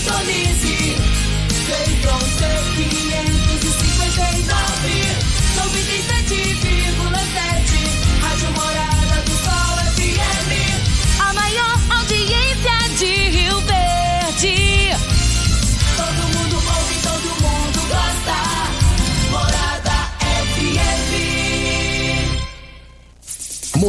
Sintonize. Feitron C559.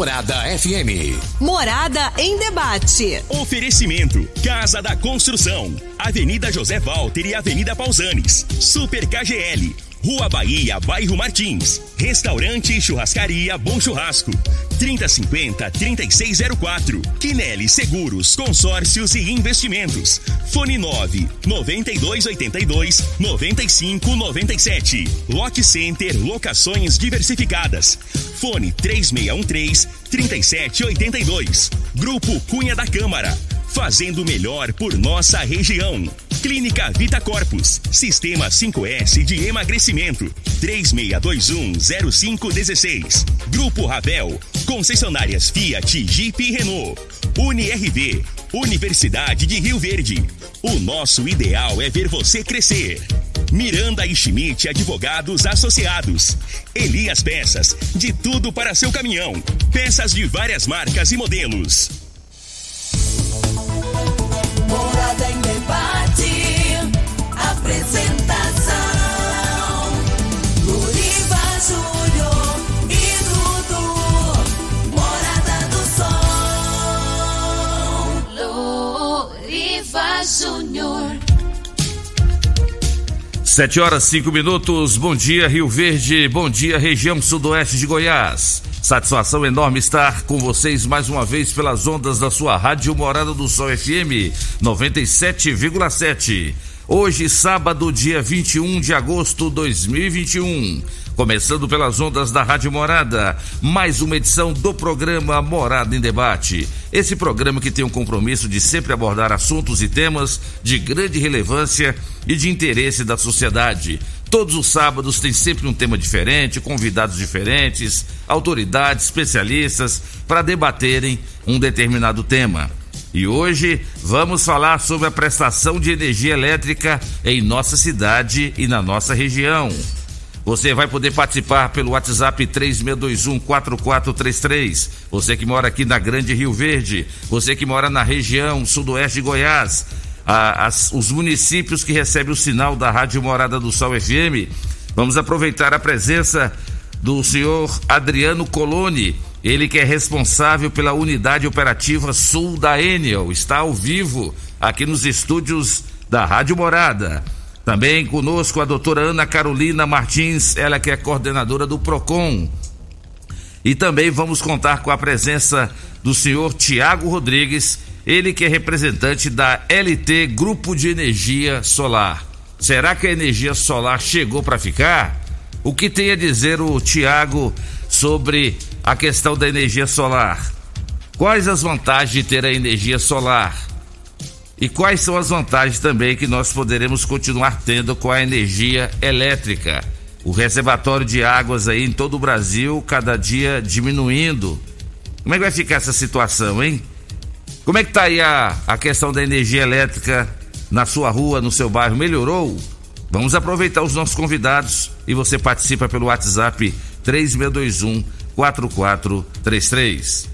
Morada FM. Morada em debate. Oferecimento: Casa da Construção, Avenida José Walter e Avenida Pausanes. Super KGL, Rua Bahia, Bairro Martins. Restaurante e Churrascaria Bom Churrasco. 3050-3604. Quinelli Seguros, Consórcios e Investimentos. Fone 9 9282 9597. Lock Center Locações Diversificadas. Fone 3613 3782. Grupo Cunha da Câmara. Fazendo melhor por nossa região. Clínica Vita Corpus. Sistema 5S de emagrecimento. 36210516. Grupo Ravel. Concessionárias Fiat, Jeep e Renault. UniRV. Universidade de Rio Verde. O nosso ideal é ver você crescer. Miranda e Schmidt Advogados Associados. Elias Peças, de tudo para seu caminhão. Peças de várias marcas e modelos. Morada em debate. Apresentação: Sete horas, cinco minutos. Bom dia, Rio Verde. Bom dia, região sudoeste de Goiás. Satisfação enorme estar com vocês mais uma vez pelas ondas da sua Rádio Morada do Sol FM 97,7. Hoje, sábado, dia 21 de agosto de 2021. Começando pelas ondas da Rádio Morada, mais uma edição do programa Morada em Debate. Esse programa que tem o compromisso de sempre abordar assuntos e temas de grande relevância e de interesse da sociedade. Todos os sábados tem sempre um tema diferente, convidados diferentes, autoridades, especialistas para debaterem um determinado tema. E hoje vamos falar sobre a prestação de energia elétrica em nossa cidade e na nossa região. Você vai poder participar pelo WhatsApp 36214433. Você que mora aqui na Grande Rio Verde, você que mora na região sudoeste de Goiás, a- as- os municípios que recebem o sinal da Rádio Morada do Sol FM. Vamos aproveitar a presença do senhor Adriano Coloni, ele que é responsável pela unidade operativa sul da Enel, está ao vivo aqui nos estúdios da Rádio Morada. Também conosco a doutora Ana Carolina Martins, ela que é coordenadora do PROCON. E também vamos contar com a presença do senhor Tiago Rodrigues, ele que é representante da LT Grupo de Energia Solar. Será que a energia solar chegou para ficar? O que tem a dizer o Tiago sobre a questão da energia solar? Quais as vantagens de ter a energia solar? E quais são as vantagens também que nós poderemos continuar tendo com a energia elétrica? O reservatório de águas aí em todo o Brasil, cada dia diminuindo. Como é que vai ficar essa situação, hein? Como é que tá aí a, a questão da energia elétrica na sua rua, no seu bairro? Melhorou? Vamos aproveitar os nossos convidados e você participa pelo WhatsApp 3621 4433.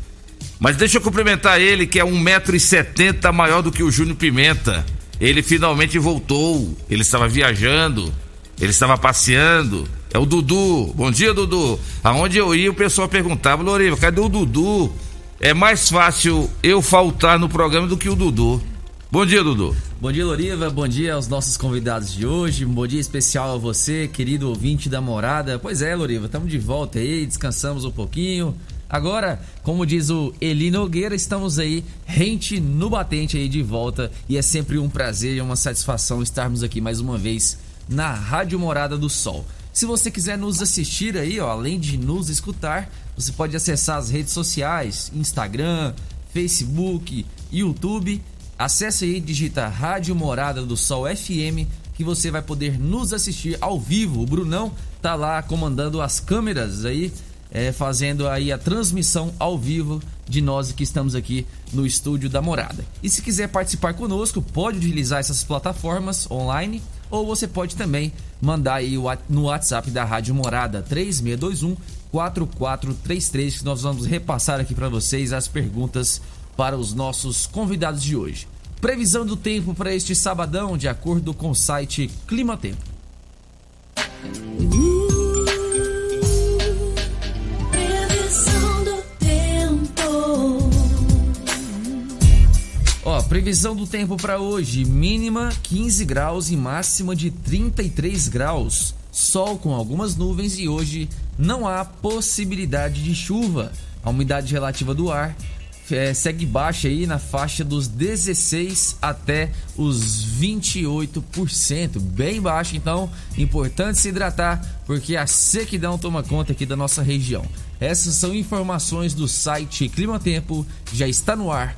Mas deixa eu cumprimentar ele, que é 1,70m maior do que o Júnior Pimenta. Ele finalmente voltou. Ele estava viajando, ele estava passeando. É o Dudu. Bom dia, Dudu. Aonde eu ia, o pessoal perguntava, Loriva, cadê o Dudu? É mais fácil eu faltar no programa do que o Dudu. Bom dia, Dudu. Bom dia, Loriva. Bom dia aos nossos convidados de hoje. Bom dia especial a você, querido ouvinte da morada. Pois é, Loriva, estamos de volta aí, descansamos um pouquinho. Agora, como diz o Eli Nogueira, estamos aí rente no batente aí de volta e é sempre um prazer e uma satisfação estarmos aqui mais uma vez na Rádio Morada do Sol. Se você quiser nos assistir aí, ó, além de nos escutar, você pode acessar as redes sociais, Instagram, Facebook, YouTube. Acesse aí, digita Rádio Morada do Sol FM, que você vai poder nos assistir ao vivo. O Brunão tá lá comandando as câmeras aí, é, fazendo aí a transmissão ao vivo de nós que estamos aqui no estúdio da Morada. E se quiser participar conosco, pode utilizar essas plataformas online ou você pode também mandar aí no WhatsApp da Rádio Morada 3621 4433 que nós vamos repassar aqui para vocês as perguntas para os nossos convidados de hoje. Previsão do tempo para este sabadão, de acordo com o site Clima Tempo. Previsão do tempo para hoje: mínima 15 graus e máxima de 33 graus. Sol com algumas nuvens e hoje não há possibilidade de chuva. A umidade relativa do ar é, segue baixa aí na faixa dos 16 até os 28%, bem baixo, então importante se hidratar porque a sequidão toma conta aqui da nossa região. Essas são informações do site Clima Tempo, já está no ar,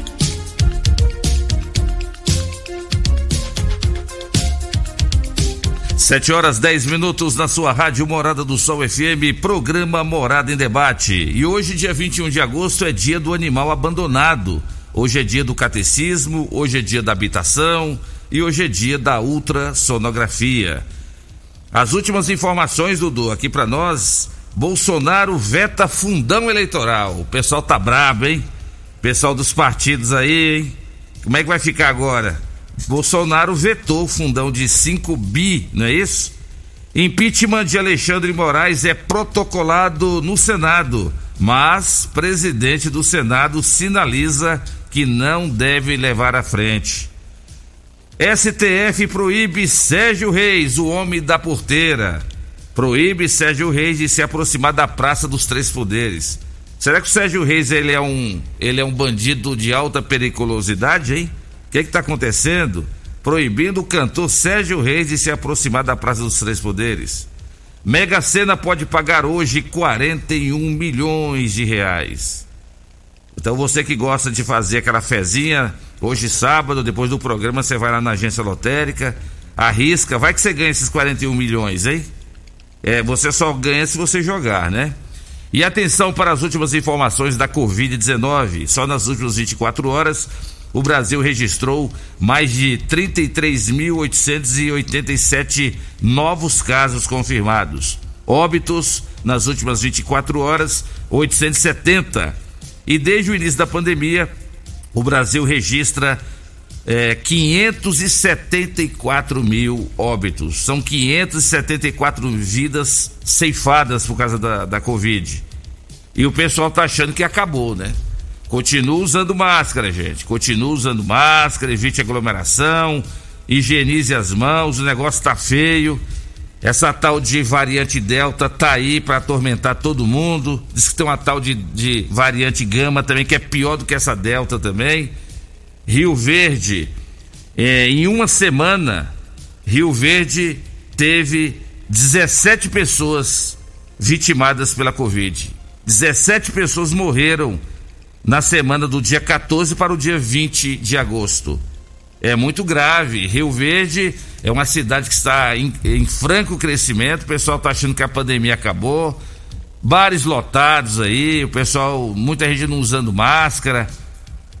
Sete horas 10 minutos na sua rádio Morada do Sol FM, programa Morada em Debate. E hoje, dia 21 de agosto, é dia do animal abandonado. Hoje é dia do catecismo, hoje é dia da habitação e hoje é dia da ultrassonografia. As últimas informações, Dudu, aqui para nós. Bolsonaro veta fundão eleitoral. O pessoal tá brabo, hein? Pessoal dos partidos aí, hein? Como é que vai ficar agora? Bolsonaro vetou o fundão de 5 bi, não é isso? Impeachment de Alexandre Moraes é protocolado no Senado, mas presidente do Senado sinaliza que não deve levar à frente. STF proíbe Sérgio Reis, o homem da porteira. Proíbe Sérgio Reis de se aproximar da Praça dos Três Poderes. Será que o Sérgio Reis ele é um, ele é um bandido de alta periculosidade, hein? O que está acontecendo? Proibindo o cantor Sérgio Reis de se aproximar da Praça dos Três Poderes. Mega Sena pode pagar hoje 41 milhões de reais. Então você que gosta de fazer aquela fezinha, hoje sábado, depois do programa, você vai lá na agência lotérica, arrisca, vai que você ganha esses 41 milhões, hein? É, você só ganha se você jogar, né? E atenção para as últimas informações da Covid-19. Só nas últimas 24 horas, o Brasil registrou mais de 33.887 novos casos confirmados. Óbitos nas últimas 24 horas, 870. E desde o início da pandemia, o Brasil registra é, 574 mil óbitos. São 574 vidas ceifadas por causa da, da Covid. E o pessoal tá achando que acabou, né? Continua usando máscara, gente. Continua usando máscara, evite aglomeração, higienize as mãos, o negócio tá feio. Essa tal de variante Delta tá aí para atormentar todo mundo. Diz que tem uma tal de, de variante Gama também, que é pior do que essa Delta também. Rio Verde, é, em uma semana, Rio Verde teve 17 pessoas vitimadas pela Covid. 17 pessoas morreram na semana do dia 14 para o dia 20 de agosto. É muito grave. Rio Verde é uma cidade que está em, em franco crescimento. O pessoal está achando que a pandemia acabou. Bares lotados aí, o pessoal, muita gente não usando máscara.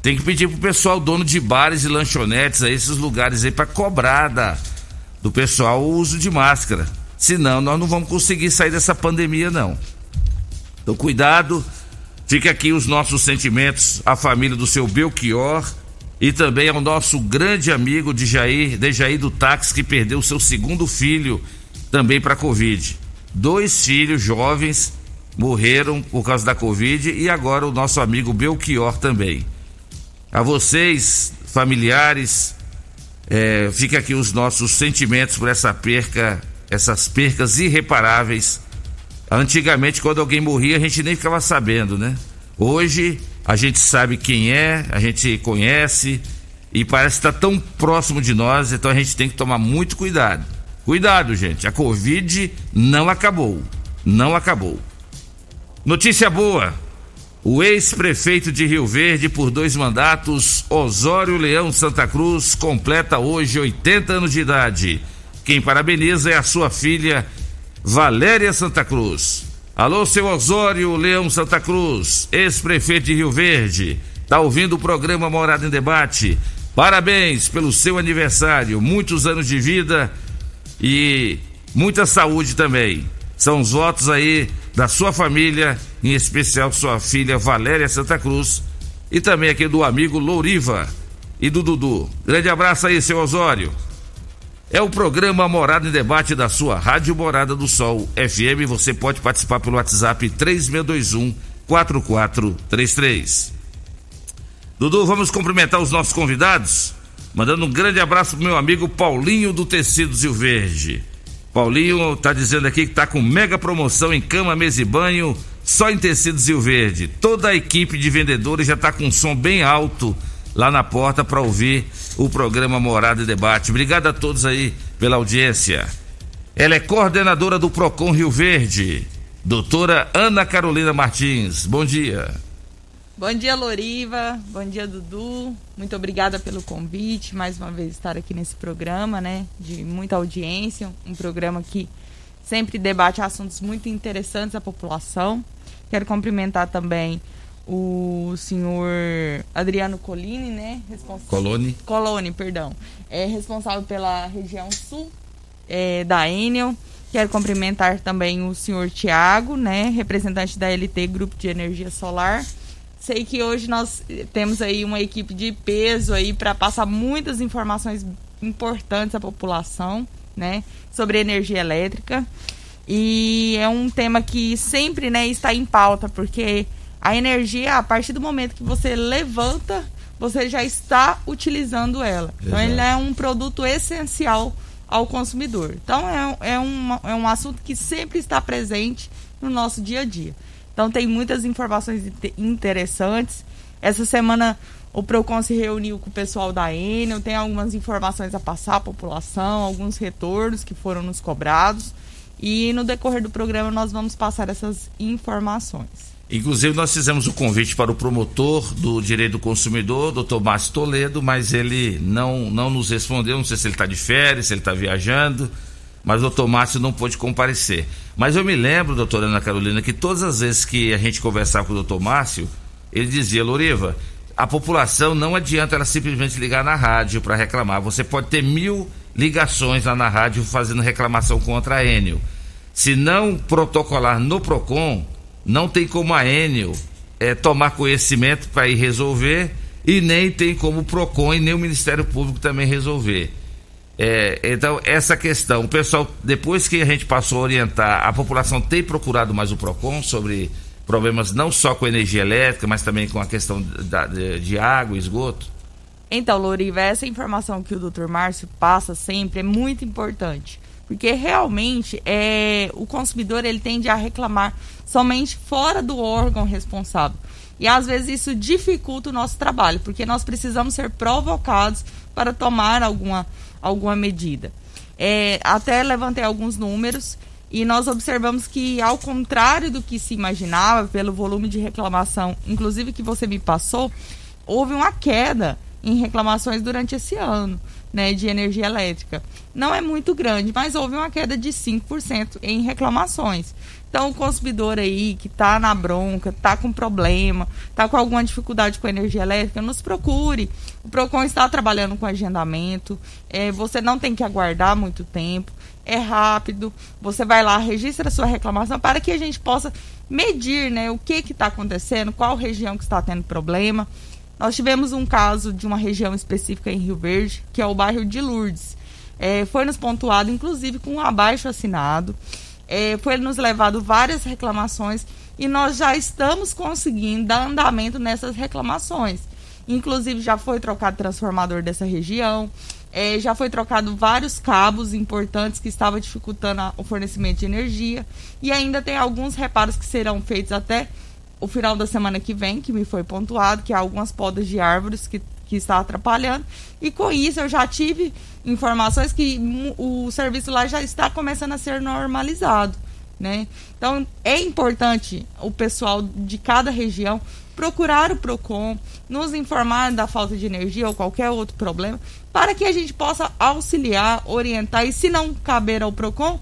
Tem que pedir pro pessoal, dono de bares e lanchonetes, aí, esses lugares aí, para cobrar da, do pessoal o uso de máscara. Senão, nós não vamos conseguir sair dessa pandemia, não. Então, cuidado. Fica aqui os nossos sentimentos à família do seu Belchior e também ao nosso grande amigo de Jair, de Jair do Táxi, que perdeu seu segundo filho também para Covid. Dois filhos jovens morreram por causa da Covid e agora o nosso amigo Belchior também. A vocês, familiares, é, fica aqui os nossos sentimentos por essa perca, essas percas irreparáveis Antigamente, quando alguém morria, a gente nem ficava sabendo, né? Hoje, a gente sabe quem é, a gente conhece e parece estar tão próximo de nós, então a gente tem que tomar muito cuidado. Cuidado, gente, a Covid não acabou. Não acabou. Notícia boa. O ex-prefeito de Rio Verde por dois mandatos, Osório Leão Santa Cruz, completa hoje 80 anos de idade. Quem parabeniza é a sua filha, Valéria Santa Cruz. Alô, seu Osório Leão Santa Cruz, ex-prefeito de Rio Verde. Tá ouvindo o programa Morada em Debate? Parabéns pelo seu aniversário, muitos anos de vida e muita saúde também. São os votos aí da sua família, em especial sua filha Valéria Santa Cruz e também aqui do amigo Louriva e do Dudu. Grande abraço aí, seu Osório. É o programa Morada em Debate da sua Rádio Morada do Sol FM. Você pode participar pelo WhatsApp 3621 4433. Dudu, vamos cumprimentar os nossos convidados? Mandando um grande abraço pro meu amigo Paulinho do Tecidos Rio Verde. Paulinho tá dizendo aqui que tá com mega promoção em cama, mesa e banho, só em tecidos Rio Verde. Toda a equipe de vendedores já tá com um som bem alto lá na porta para ouvir o programa Morada e Debate. Obrigado a todos aí pela audiência. Ela é coordenadora do Procon Rio Verde, doutora Ana Carolina Martins. Bom dia. Bom dia, Loriva. Bom dia, Dudu. Muito obrigada pelo convite, mais uma vez estar aqui nesse programa, né? De muita audiência, um programa que sempre debate assuntos muito interessantes à população. Quero cumprimentar também o senhor Adriano Colini, né? Responsável... Colone. Colone, perdão. É responsável pela região sul é, da Enel. Quero cumprimentar também o senhor Tiago, né? Representante da LT Grupo de Energia Solar Sei que hoje nós temos aí uma equipe de peso aí para passar muitas informações importantes à população, né, sobre energia elétrica. E é um tema que sempre, né, está em pauta, porque a energia, a partir do momento que você levanta, você já está utilizando ela. Então, ele é um produto essencial ao consumidor. Então, é, é, um, é um assunto que sempre está presente no nosso dia a dia. Então tem muitas informações interessantes. Essa semana o Procon se reuniu com o pessoal da Enel, tem algumas informações a passar à população, alguns retornos que foram nos cobrados. E no decorrer do programa nós vamos passar essas informações. Inclusive, nós fizemos o convite para o promotor do direito do consumidor, doutor Márcio Toledo, mas ele não, não nos respondeu. Não sei se ele está de férias, se ele está viajando mas o doutor Márcio não pôde comparecer. Mas eu me lembro, doutora Ana Carolina, que todas as vezes que a gente conversava com o doutor Márcio, ele dizia, Loriva, a população não adianta ela simplesmente ligar na rádio para reclamar. Você pode ter mil ligações lá na rádio fazendo reclamação contra a Enel. Se não protocolar no PROCON, não tem como a Enel é, tomar conhecimento para ir resolver e nem tem como o PROCON e nem o Ministério Público também resolver. É, então, essa questão, o pessoal, depois que a gente passou a orientar, a população tem procurado mais o PROCON sobre problemas não só com energia elétrica, mas também com a questão da, de, de água, esgoto? Então, Louriva, essa informação que o Dr. Márcio passa sempre é muito importante. Porque realmente é, o consumidor ele tende a reclamar somente fora do órgão responsável. E às vezes isso dificulta o nosso trabalho, porque nós precisamos ser provocados para tomar alguma alguma medida. É, até levantei alguns números e nós observamos que, ao contrário do que se imaginava, pelo volume de reclamação, inclusive que você me passou, houve uma queda em reclamações durante esse ano né, de energia elétrica. Não é muito grande, mas houve uma queda de 5% em reclamações. Então, o consumidor aí que está na bronca, está com problema, está com alguma dificuldade com a energia elétrica, nos procure. O PROCON está trabalhando com agendamento, é, você não tem que aguardar muito tempo, é rápido, você vai lá, registra a sua reclamação para que a gente possa medir né, o que está acontecendo, qual região que está tendo problema. Nós tivemos um caso de uma região específica em Rio Verde, que é o bairro de Lourdes. É, foi nos pontuado, inclusive, com um abaixo assinado. É, foi nos levado várias reclamações e nós já estamos conseguindo dar andamento nessas reclamações. Inclusive, já foi trocado transformador dessa região, é, já foi trocado vários cabos importantes que estavam dificultando a, o fornecimento de energia e ainda tem alguns reparos que serão feitos até o final da semana que vem, que me foi pontuado, que há algumas podas de árvores que, que está atrapalhando. E com isso eu já tive informações que o serviço lá já está começando a ser normalizado. Né? Então é importante o pessoal de cada região procurar o PROCON, nos informar da falta de energia ou qualquer outro problema, para que a gente possa auxiliar, orientar e, se não caber ao PROCON,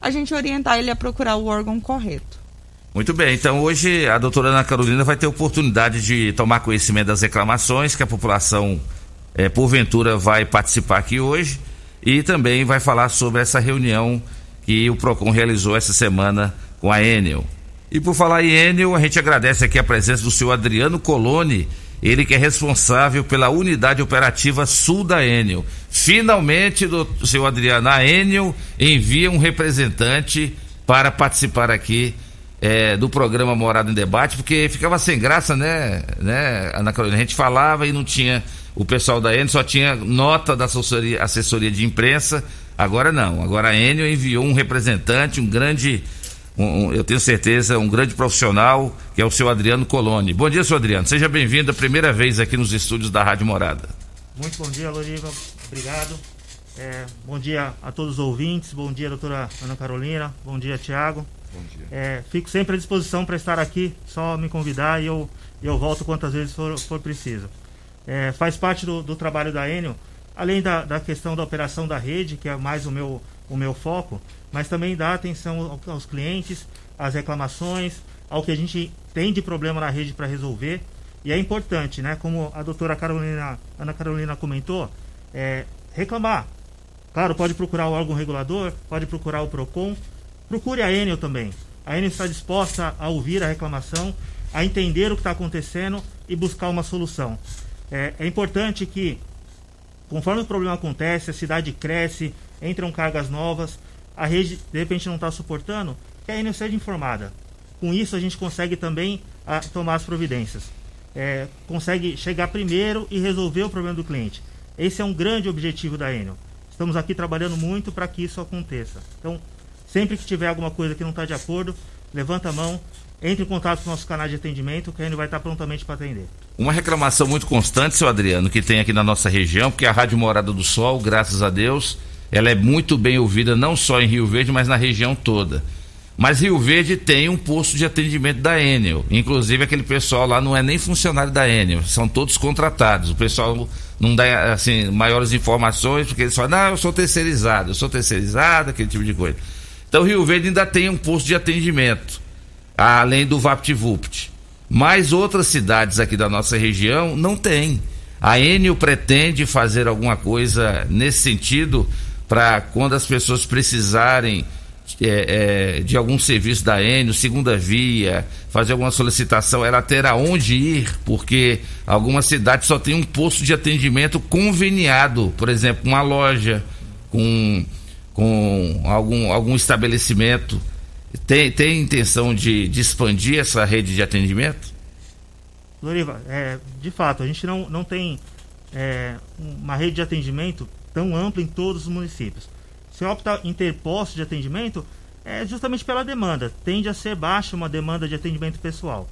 a gente orientar ele a procurar o órgão correto. Muito bem, então hoje a doutora Ana Carolina vai ter oportunidade de tomar conhecimento das reclamações que a população, é, porventura, vai participar aqui hoje e também vai falar sobre essa reunião que o PROCON realizou essa semana com a Enel. E por falar em Enel, a gente agradece aqui a presença do senhor Adriano Coloni, ele que é responsável pela unidade operativa sul da Enel. Finalmente, do senhor Adriano, a Enel envia um representante para participar aqui é, do programa Morada em Debate, porque ficava sem graça, né, né, Ana Carolina? A gente falava e não tinha. O pessoal da Enel só tinha nota da assessoria, assessoria de imprensa. Agora não. Agora a Enel enviou um representante, um grande um, um, eu tenho certeza, um grande profissional, que é o seu Adriano Coloni. Bom dia, seu Adriano. Seja bem-vindo a primeira vez aqui nos estúdios da Rádio Morada. Muito bom dia, Loriva. Obrigado. É, bom dia a todos os ouvintes. Bom dia, doutora Ana Carolina. Bom dia, Tiago. É, fico sempre à disposição para estar aqui, só me convidar e eu, eu volto quantas vezes for, for preciso. É, faz parte do, do, trabalho da Enel, além da, da questão da operação da rede, que é mais o meu, o meu foco, mas também dá atenção aos clientes, às reclamações, ao que a gente tem de problema na rede para resolver. E é importante, né? Como a doutora Carolina, Ana Carolina comentou, é, reclamar. Claro, pode procurar o órgão regulador, pode procurar o PROCON, procure a Enel também. A Enel está disposta a ouvir a reclamação, a entender o que está acontecendo e buscar uma solução. É, é importante que, conforme o problema acontece, a cidade cresce, entram cargas novas, a rede de repente não está suportando, que a Enel seja informada. Com isso a gente consegue também a, ah, tomar as providências. É, consegue chegar primeiro e resolver o problema do cliente. Esse é um grande objetivo da Enel. Estamos aqui trabalhando muito para que isso aconteça. Então, sempre que tiver alguma coisa que não está de acordo, levanta a mão, entre em contato com o nosso canal de atendimento, que a Enel vai estar prontamente para atender. Uma reclamação muito constante, seu Adriano, que tem aqui na nossa região, porque a Rádio Morada do Sol, graças a Deus, ela é muito bem ouvida não só em Rio Verde, mas na região toda. Mas Rio Verde tem um posto de atendimento da Enel. Inclusive aquele pessoal lá não é nem funcionário da Enel, são todos contratados. O pessoal não dá assim maiores informações porque eles falam: "Não, eu sou terceirizado, eu sou terceirizado", aquele tipo de coisa. Então Rio Verde ainda tem um posto de atendimento, além do VaptVupt. Mas outras cidades aqui da nossa região não tem. A Enel pretende fazer alguma coisa nesse sentido para quando as pessoas precisarem é, é, de algum serviço da Enio, segunda via, fazer alguma solicitação, ela terá onde ir, porque algumas cidades só tem um posto de atendimento conveniado, por exemplo, uma loja com, com algum, algum estabelecimento. Tem, tem intenção de, de expandir essa rede de atendimento? Loriva, é, de fato, a gente não, não tem é, uma rede de atendimento tão ampla em todos os municípios. Se opta em ter postos de atendimento, é justamente pela demanda. Tende a ser baixa uma demanda de atendimento pessoal.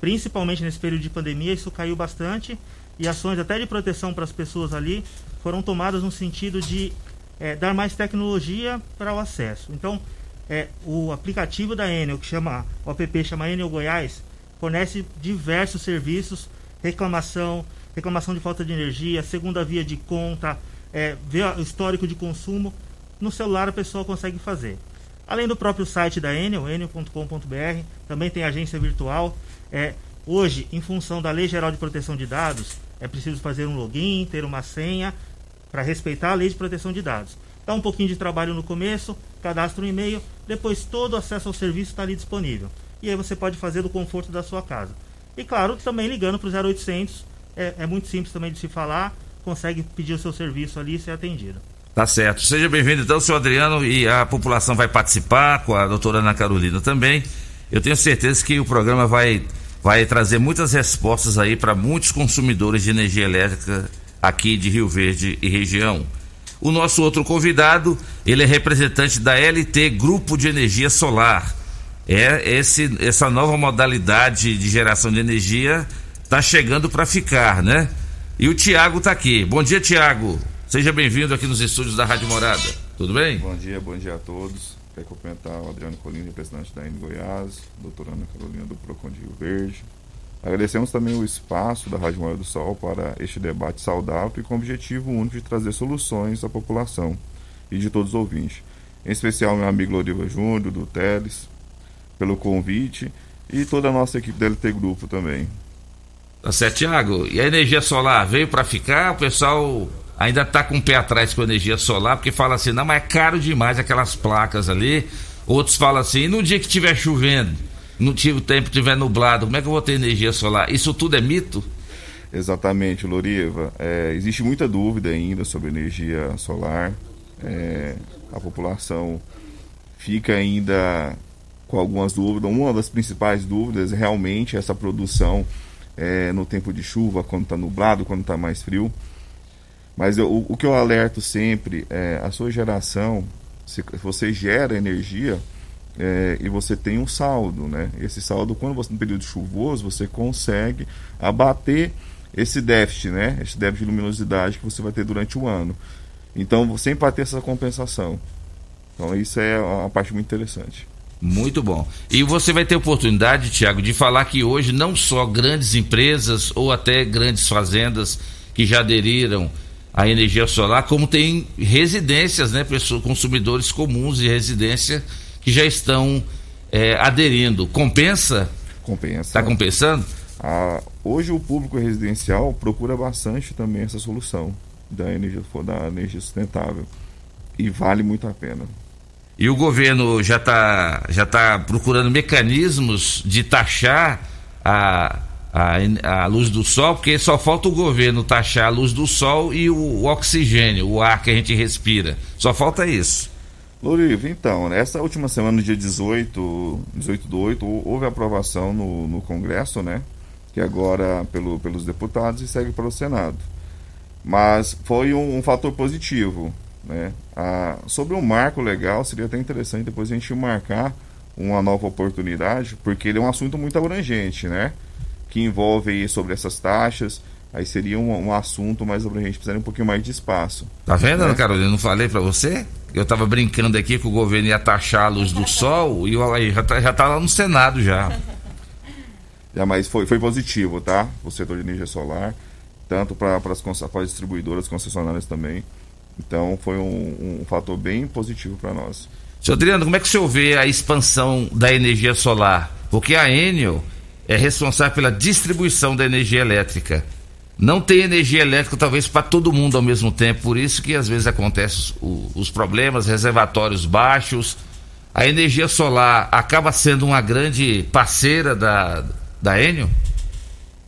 Principalmente nesse período de pandemia, isso caiu bastante e ações até de proteção para as pessoas ali foram tomadas no sentido de é, dar mais tecnologia para o acesso. Então, é, o aplicativo da Enel, que chama, o app chama Enel Goiás, fornece diversos serviços, reclamação, reclamação de falta de energia, segunda via de conta, é, ver o histórico de consumo, no celular a pessoa consegue fazer. Além do próprio site da Enel, enel.com.br, também tem agência virtual. É, hoje, em função da Lei Geral de Proteção de Dados, é preciso fazer um login, ter uma senha para respeitar a Lei de Proteção de Dados. Dá um pouquinho de trabalho no começo, cadastra um e-mail, depois todo o acesso ao serviço está ali disponível. E aí você pode fazer do conforto da sua casa. E claro, também ligando para o 0800, é, é muito simples também de se falar, consegue pedir o seu serviço ali e ser atendido. Tá certo. Seja bem-vindo então, senhor Adriano, e a população vai participar, com a doutora Ana Carolina também. Eu tenho certeza que o programa vai, vai trazer muitas respostas aí para muitos consumidores de energia elétrica aqui de Rio Verde e região. O nosso outro convidado, ele é representante da LT Grupo de Energia Solar. É esse, essa nova modalidade de geração de energia está chegando para ficar, né? E o Tiago está aqui. Bom dia, Tiago. Seja bem-vindo aqui nos estúdios da Rádio Morada. Tudo bem? Bom dia, bom dia a todos. Quero cumprimentar o Adriano Colina, representante da N Goiás, doutora Ana Carolina do Procon de Rio Verde. Agradecemos também o espaço da Rádio Morada do Sol para este debate saudável e com o objetivo único de trazer soluções à população e de todos os ouvintes. Em especial meu amigo Loriva Júnior, do Teles, pelo convite e toda a nossa equipe da LT Grupo também. Tá certo, Tiago. E a energia solar veio para ficar? O pessoal ainda está com o pé atrás com a energia solar, porque fala assim, não, mas é caro demais aquelas placas ali. Outros falam assim, no dia que estiver chovendo, no o tempo estiver nublado, como é que eu vou ter energia solar? Isso tudo é mito? Exatamente, Loriva. É, existe muita dúvida ainda sobre energia solar. É, a população fica ainda com algumas dúvidas. Uma das principais dúvidas é realmente essa produção é, no tempo de chuva, quando está nublado, quando está mais frio. Mas eu, o, o, que eu alerto sempre é a sua geração, se você gera energia é, e você tem um saldo, né? Esse saldo, quando você no período chuvoso, você consegue abater esse déficit, né? Esse déficit de luminosidade que você vai ter durante o ano. Então, sempre vai ter essa compensação. Então, isso é uma parte muito interessante. Muito bom. E você vai ter oportunidade, Tiago, de falar que hoje não só grandes empresas ou até grandes fazendas que já aderiram à energia solar, como tem residências, né, pessoas, consumidores comuns de residência que já estão é, aderindo. Compensa? Compensa. Está compensando? Ah, hoje o público residencial procura bastante também essa solução da energia, da energia sustentável. E vale muito a pena. E o governo já está já tá procurando mecanismos de taxar a, a, a luz do sol, porque só falta o governo taxar a luz do sol e o, o oxigênio, o ar que a gente respira. Só falta isso. Lorivo, então, nessa última semana, dia 18, 18 do 8, houve aprovação no, no Congresso, né? Que agora pelo, pelos deputados e segue para o Senado. Mas foi um, um fator positivo né? Ah, sobre o um marco legal, seria até interessante depois a gente marcar uma nova oportunidade, porque ele é um assunto muito abrangente, né? Que envolve sobre essas taxas, aí seria um, um assunto mais abrangente, precisaria um pouquinho mais de espaço. Tá vendo, né? Carolina? Não falei para você? Eu tava brincando aqui que o governo ia taxar a luz do sol e aí já tá, já tá lá no Senado já. Já, mas foi, foi positivo, tá? O setor de energia solar, tanto para as distribuidoras concessionárias também. Então foi um, um fator bem positivo para nós. Senhor Adriano, como é que o senhor vê a expansão da energia solar? Porque a Enel é responsável pela distribuição da energia elétrica. Não tem energia elétrica talvez para todo mundo ao mesmo tempo, por isso que às vezes acontecem os, os problemas, reservatórios baixos. A energia solar acaba sendo uma grande parceira da, da Enel?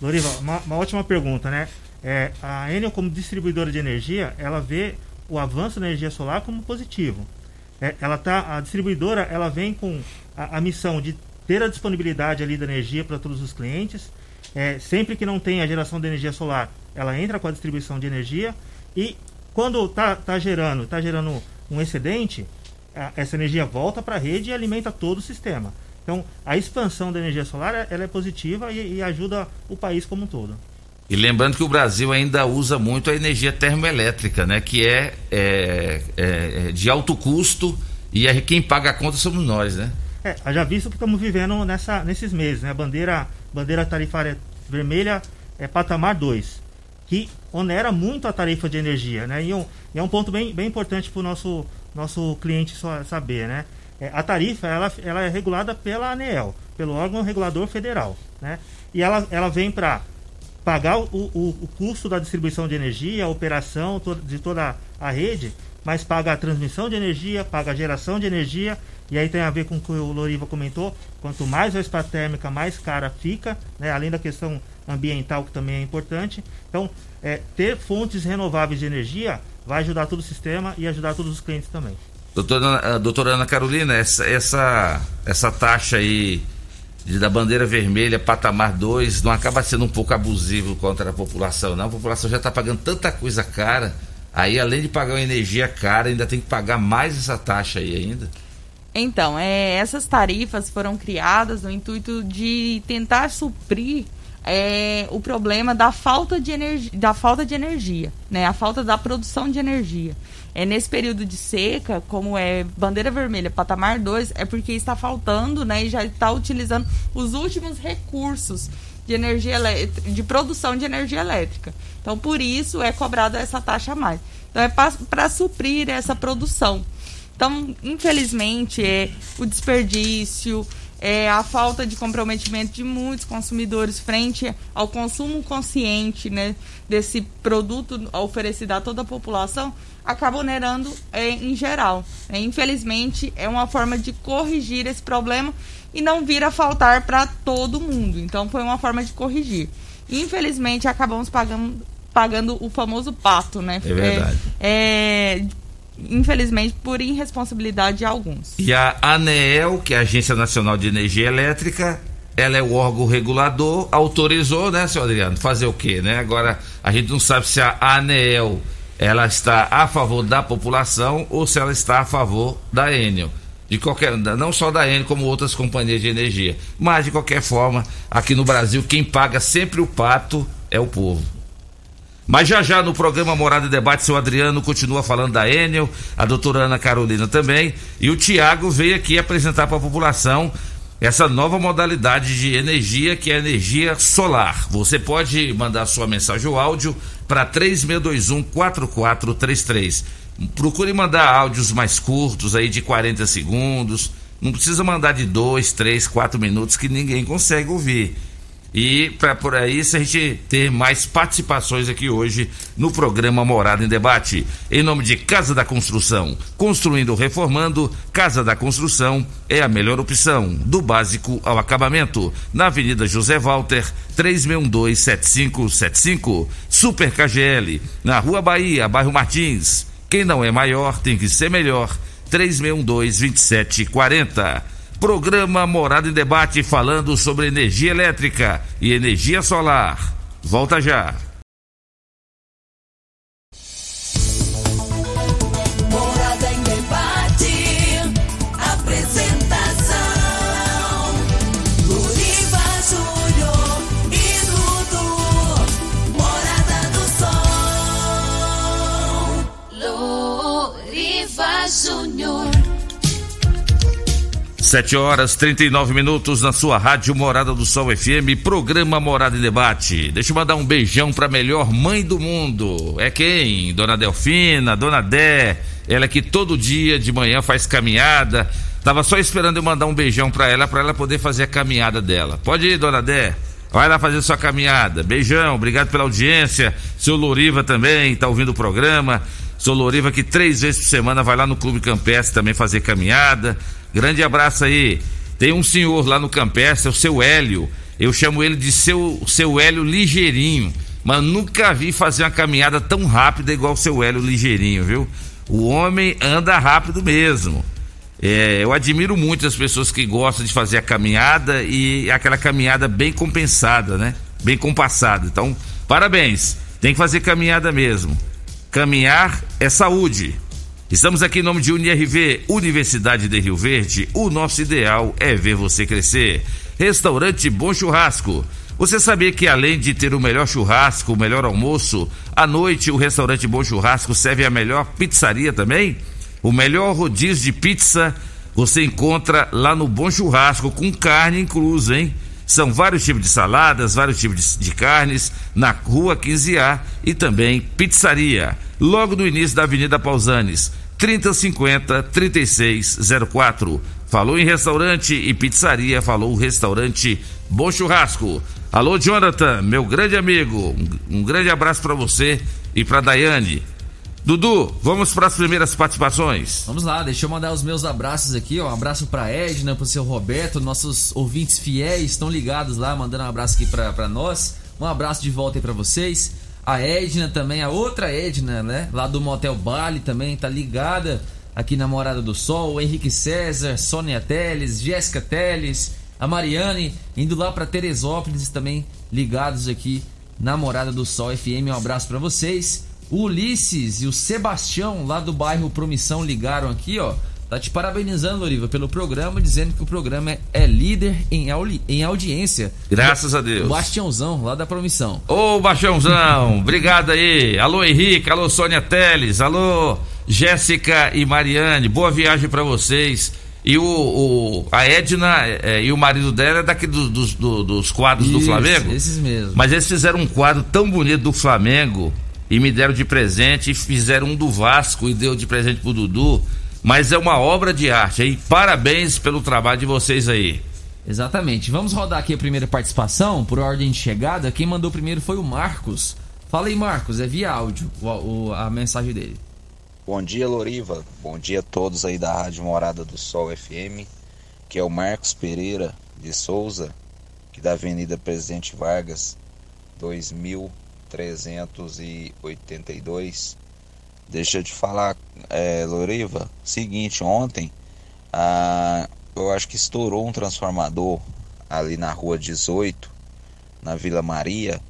Loriva, uma, uma ótima pergunta, né? É, a Enel como distribuidora de energia, ela vê o avanço da energia solar como positivo. É, ela tá, a distribuidora ela vem com a, a, missão de ter a disponibilidade ali da energia para todos os clientes. É, sempre que não tem a geração de energia solar, ela entra com a distribuição de energia e quando está tá gerando, está gerando um excedente, a, essa energia volta para a rede e alimenta todo o sistema. Então, a expansão da energia solar ela é positiva e, e ajuda o país como um todo. E lembrando que o Brasil ainda usa muito a energia termoelétrica, né? Que é, é, é, é de alto custo e é quem paga a conta somos nós, né? É, já visto que estamos vivendo nessa, nesses meses, né? Bandeira, bandeira tarifária vermelha é patamar 2, que onera muito a tarifa de energia, né? E, um, e é um ponto bem, bem importante para o nosso, nosso cliente saber, né? É, a tarifa ela, ela é regulada pela ANEEL, pelo órgão regulador federal, né? E ela, ela vem para pagar o, o, o, custo da distribuição de energia, a operação de toda a rede, mas paga a transmissão de energia, paga a geração de energia, e aí tem a ver com o que o Loriva comentou, quanto mais a térmica, mais cara fica, né? além da questão ambiental que também é importante. Então, é, ter fontes renováveis de energia vai ajudar todo o sistema e ajudar todos os clientes também. Doutora, doutora Ana Carolina, essa, essa, essa taxa aí de, da bandeira vermelha, patamar 2, não acaba sendo um pouco abusivo contra a população, não? A população já está pagando tanta coisa cara, aí além de pagar uma energia cara, ainda tem que pagar mais essa taxa aí ainda? Então, é, essas tarifas foram criadas no intuito de tentar suprir é o problema da falta de energia, da falta de energia, né? A falta da produção de energia. É nesse período de seca, como é bandeira vermelha, patamar 2, é porque está faltando, né, e já está utilizando os últimos recursos de energia elétrica, de produção de energia elétrica. Então, por isso é cobrada essa taxa a mais. Então, é para suprir essa produção. Então, infelizmente, é o desperdício, é a falta de comprometimento de muitos consumidores frente ao consumo consciente né, desse produto oferecido a toda a população, acaba onerando é, em geral. É, infelizmente, é uma forma de corrigir esse problema e não vir a faltar para todo mundo. Então, foi uma forma de corrigir. Infelizmente, acabamos pagando, pagando o famoso pato, né? É verdade. É, é, infelizmente, por irresponsabilidade de alguns. E a ANEEL, que é a Agência Nacional de Energia Elétrica, ela é o órgão regulador, autorizou, né, senhor Adriano? Fazer o quê, né? Agora, a gente não sabe se a ANEEL ela está a favor da população ou se ela está a favor da Enel. De qualquer, não só da Enel, como outras companhias de energia. Mas, de qualquer forma, aqui no Brasil, quem paga sempre o pato é o povo. Mas já já no programa Morada e Debate, seu Adriano continua falando da Enel, a doutora Ana Carolina também, e o Tiago veio aqui apresentar para a população essa nova modalidade de energia que é a energia solar. Você pode mandar sua mensagem ou áudio para 3621 4433. Procure mandar áudios mais curtos aí de 40 segundos. Não precisa mandar de 2, 3, 4 minutos que ninguém consegue ouvir. E para por aí se a gente ter mais participações aqui hoje no programa Morada em Debate. Em nome de Casa da Construção, construindo ou reformando, Casa da Construção é a melhor opção, do básico ao acabamento. Na Avenida José Walter, 36127575. Super KGL, na Rua Bahia, bairro Martins. Quem não é maior tem que ser melhor. 36122740. Programa Morada em Debate falando sobre energia elétrica e energia solar. Volta já. 7 horas 39 minutos na sua rádio Morada do Sol FM, programa Morada em Debate. Deixa eu mandar um beijão pra melhor mãe do mundo. É quem? Dona Delfina, Dona Dé. Ela que todo dia de manhã faz caminhada. Tava só esperando eu mandar um beijão pra ela, pra ela poder fazer a caminhada dela. Pode ir, Dona Dé. Vai lá fazer sua caminhada. Beijão, obrigado pela audiência. Seu Loriva também tá ouvindo o programa. Seu Loriva que três vezes por semana vai lá no Clube Campestre também fazer caminhada. Grande abraço aí. Tem um senhor lá no Campestre, é o seu Hélio. Eu chamo ele de seu, seu Hélio Ligeirinho. Mas nunca vi fazer uma caminhada tão rápida igual o seu Hélio Ligeirinho, viu? O homem anda rápido mesmo. É, eu admiro muito as pessoas que gostam de fazer a caminhada e aquela caminhada bem compensada, né? Bem compassada. Então, parabéns. Tem que fazer caminhada mesmo. Caminhar é saúde. Estamos aqui em nome de UniRV, Universidade de Rio Verde. O nosso ideal é ver você crescer. Restaurante Bom Churrasco. Você sabia que além de ter o melhor churrasco, o melhor almoço, à noite o restaurante Bom Churrasco serve a melhor pizzaria também? O melhor rodízio de pizza você encontra lá no Bom Churrasco com carne inclusa, hein? São vários tipos de saladas, vários tipos de, de carnes na Rua 15A e também pizzaria. Logo no início da Avenida Pausanes, 3050 3604. Falou em restaurante e pizzaria, falou o restaurante Bom Churrasco. Alô, Jonathan, meu grande amigo. Um, um grande abraço para você e para Daiane. Dudu, vamos para as primeiras participações. Vamos lá, deixa eu mandar os meus abraços aqui, ó. Um abraço pra Edna, pro seu Roberto, nossos ouvintes fiéis estão ligados lá, mandando um abraço aqui pra nós. Um abraço de volta aí pra vocês. A Edna também, a outra Edna, né? Lá do Motel Bali também, tá ligada aqui na Morada do Sol. O Henrique César, Sônia Teles, Jéssica Teles, a Mariane, indo lá pra Teresópolis também, ligados aqui na Morada do Sol FM. Um abraço pra vocês. O Ulisses e o Sebastião, lá do bairro Promissão, ligaram aqui, ó. Tá te parabenizando, Loriva, pelo programa, dizendo que o programa é, líder em, auli, em audiência. Graças a Deus. O Bastiãozão, lá da Promissão. Ô, Bastiãozão, obrigado aí. Alô, Henrique, alô, Sônia Teles, alô, Jéssica e Mariane, boa viagem para vocês. E o, o, a Edna é, e o marido dela é daqui do, do, do, dos quadros Isso, do Flamengo. Esses mesmo. Mas eles fizeram um quadro tão bonito do Flamengo e me deram de presente e fizeram um do Vasco e deu de presente pro Dudu. Mas é uma obra de arte, hein? Parabéns pelo trabalho de vocês aí. Exatamente. Vamos rodar aqui a primeira participação, por ordem de chegada. Quem mandou primeiro foi o Marcos. Fala aí, Marcos, é via áudio o, o, a mensagem dele. Bom dia, Loriva. Bom dia a todos aí da Rádio Morada do Sol FM, que é o Marcos Pereira de Souza, que da Avenida Presidente Vargas, 2382. Deixa eu te falar, é, Loriva, seguinte, ontem ah, eu acho que estourou um transformador ali na rua 18, na Vila Maria,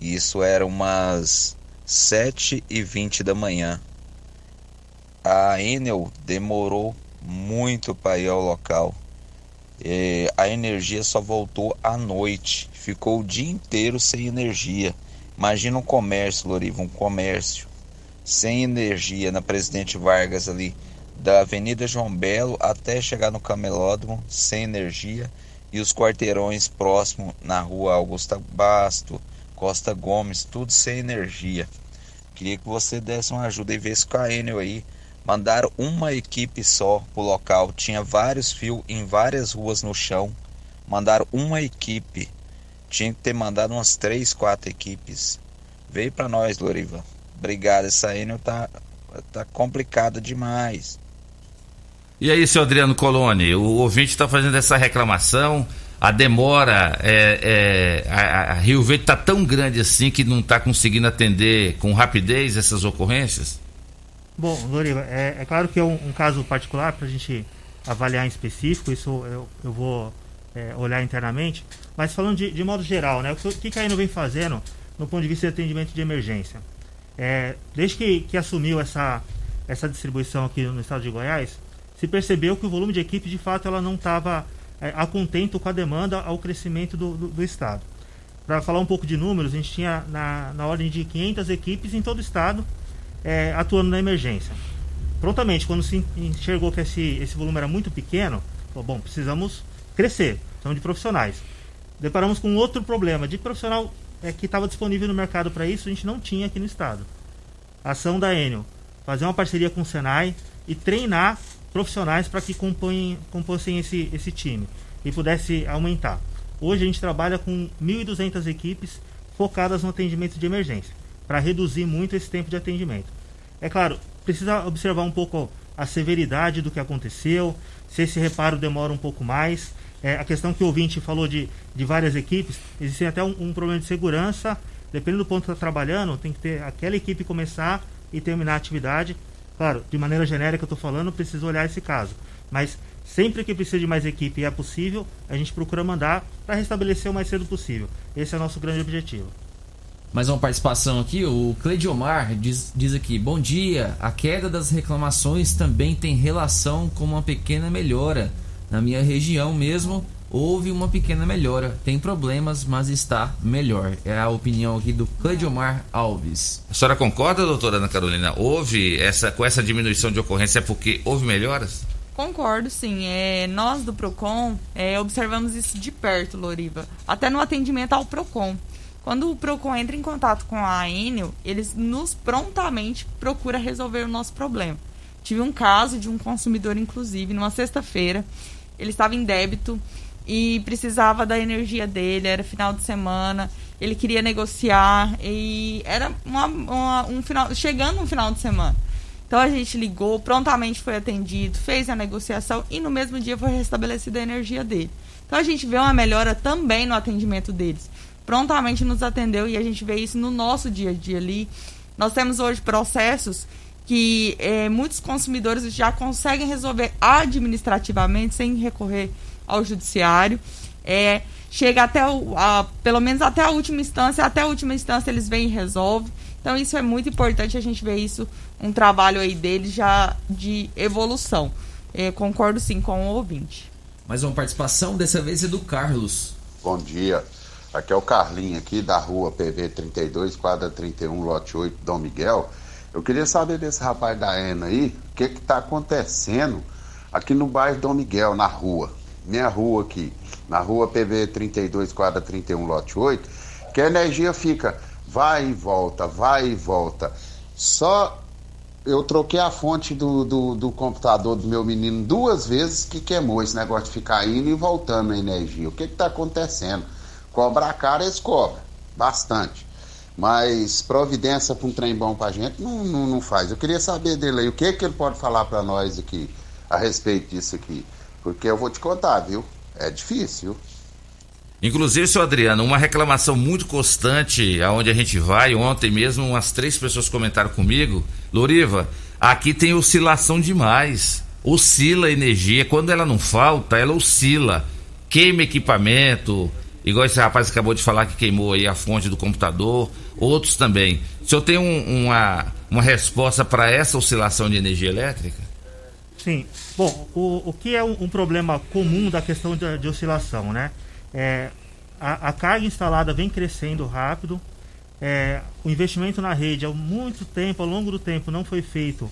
e isso era umas 7 e 20 da manhã a Enel demorou muito para ir ao local. E a energia só voltou à noite, ficou o dia inteiro sem energia. Imagina um comércio, Loriva, um comércio sem energia na Presidente Vargas ali, da Avenida João Belo até chegar no Camelódromo, sem energia, e os quarteirões próximos na rua Augusta Basto, Costa Gomes, tudo sem energia. Queria que você desse uma ajuda e vesse com a Enel aí Mandaram uma equipe só pro local. Tinha vários fios em várias ruas no chão. Mandaram uma equipe. Tinha que ter mandado umas três, quatro equipes. Veio para nós, Loriva. Obrigado. Essa Enel tá, tá complicada demais. E aí, seu Adriano Coloni, o ouvinte está fazendo essa reclamação. A demora, é, é, a, a Rio Verde está tão grande assim que não está conseguindo atender com rapidez essas ocorrências? Bom, Loriva, é, é claro que é um, um caso particular para a gente avaliar em específico, isso eu, eu vou é, olhar internamente, mas falando de, de modo geral, né, o que, que a Eno vem fazendo no ponto de vista de atendimento de emergência? É, desde que, que assumiu essa, essa distribuição aqui no estado de Goiás, se percebeu que o volume de equipe, de fato, ela não estava é, a contento com a demanda ao crescimento do, do, do estado. Para falar um pouco de números, a gente tinha na, na ordem de 500 equipes em todo o estado, é, atuando na emergência. Prontamente, quando se enxergou que esse, esse volume era muito pequeno, falou, bom, precisamos crescer, precisamos de profissionais. Deparamos com outro problema, de profissional é, que estava disponível no mercado para isso, a gente não tinha aqui no estado. A ação da Enel, fazer uma parceria com o Senai e treinar profissionais para que compõem, compõem esse, esse time e pudesse aumentar. Hoje a gente trabalha com 1.200 equipes focadas no atendimento de emergência para reduzir muito esse tempo de atendimento. É claro, precisa observar um pouco a severidade do que aconteceu, se esse reparo demora um pouco mais. É, a questão que o ouvinte falou de, de várias equipes, existe até um, um problema de segurança, dependendo do ponto que está trabalhando, tem que ter aquela equipe começar e terminar a atividade. Claro, de maneira genérica eu estou falando, precisa olhar esse caso. Mas sempre que precisa de mais equipe e é possível, a gente procura mandar para restabelecer o mais cedo possível. Esse é o nosso grande objetivo. Mais uma participação aqui, o Cleidiomar diz, diz aqui: Bom dia, a queda das reclamações também tem relação com uma pequena melhora. Na minha região mesmo, houve uma pequena melhora. Tem problemas, mas está melhor. É a opinião aqui do Cleidiomar Alves. A senhora concorda, doutora Ana Carolina? Houve essa, com essa diminuição de ocorrência é porque houve melhoras? Concordo, sim. É, nós do PROCON é, observamos isso de perto, Loriva. Até no atendimento ao PROCON. Quando o Procon entra em contato com a Enel, eles nos prontamente procuram resolver o nosso problema. Tive um caso de um consumidor, inclusive, numa sexta-feira, ele estava em débito e precisava da energia dele, era final de semana, ele queria negociar e era uma, uma, um final, chegando um final de semana. Então a gente ligou, prontamente foi atendido, fez a negociação e no mesmo dia foi restabelecida a energia dele. Então a gente vê uma melhora também no atendimento deles prontamente nos atendeu e a gente vê isso no nosso dia a dia ali. Nós temos hoje processos que é, muitos consumidores já conseguem resolver administrativamente sem recorrer ao judiciário. É, chega até o, a, pelo menos até a última instância, até a última instância eles vêm e resolvem. Então isso é muito importante a gente ver isso, um trabalho aí deles já de evolução. É, concordo sim com o ouvinte. Mais uma participação, dessa vez é do Carlos. Bom dia. Aqui é o Carlinho aqui da rua PV 32, quadra 31, lote 8, Dom Miguel. Eu queria saber desse rapaz da ENA aí, o que que tá acontecendo aqui no bairro Dom Miguel, na rua. Minha rua aqui, na rua PV 32, quadra 31, lote 8, que a energia fica vai e volta, vai e volta. Só eu troquei a fonte do, do, do, computador do meu menino duas vezes que queimou esse negócio de ficar indo e voltando a energia. O que está acontecendo? Cobrar caro, eles cobram, bastante. Mas providência para um trem bom para a gente não, não, não, faz. Eu queria saber dele aí, o que, que ele pode falar para nós aqui a respeito disso aqui. Porque eu vou te contar, viu? É difícil. Inclusive, seu Adriano, uma reclamação muito constante aonde a gente vai. Ontem mesmo, umas três pessoas comentaram comigo. Loriva, aqui tem oscilação demais. Oscila a energia. Quando ela não falta, ela oscila. Queima equipamento. Igual esse rapaz acabou de falar que queimou aí a fonte do computador. Outros também. O senhor tem um, uma, uma resposta para essa oscilação de energia elétrica? Sim. Bom, o, o que é um, um problema comum da questão de, de oscilação, né? É, a, a, carga instalada vem crescendo rápido. É, o investimento na rede há muito tempo, ao longo do tempo, não foi feito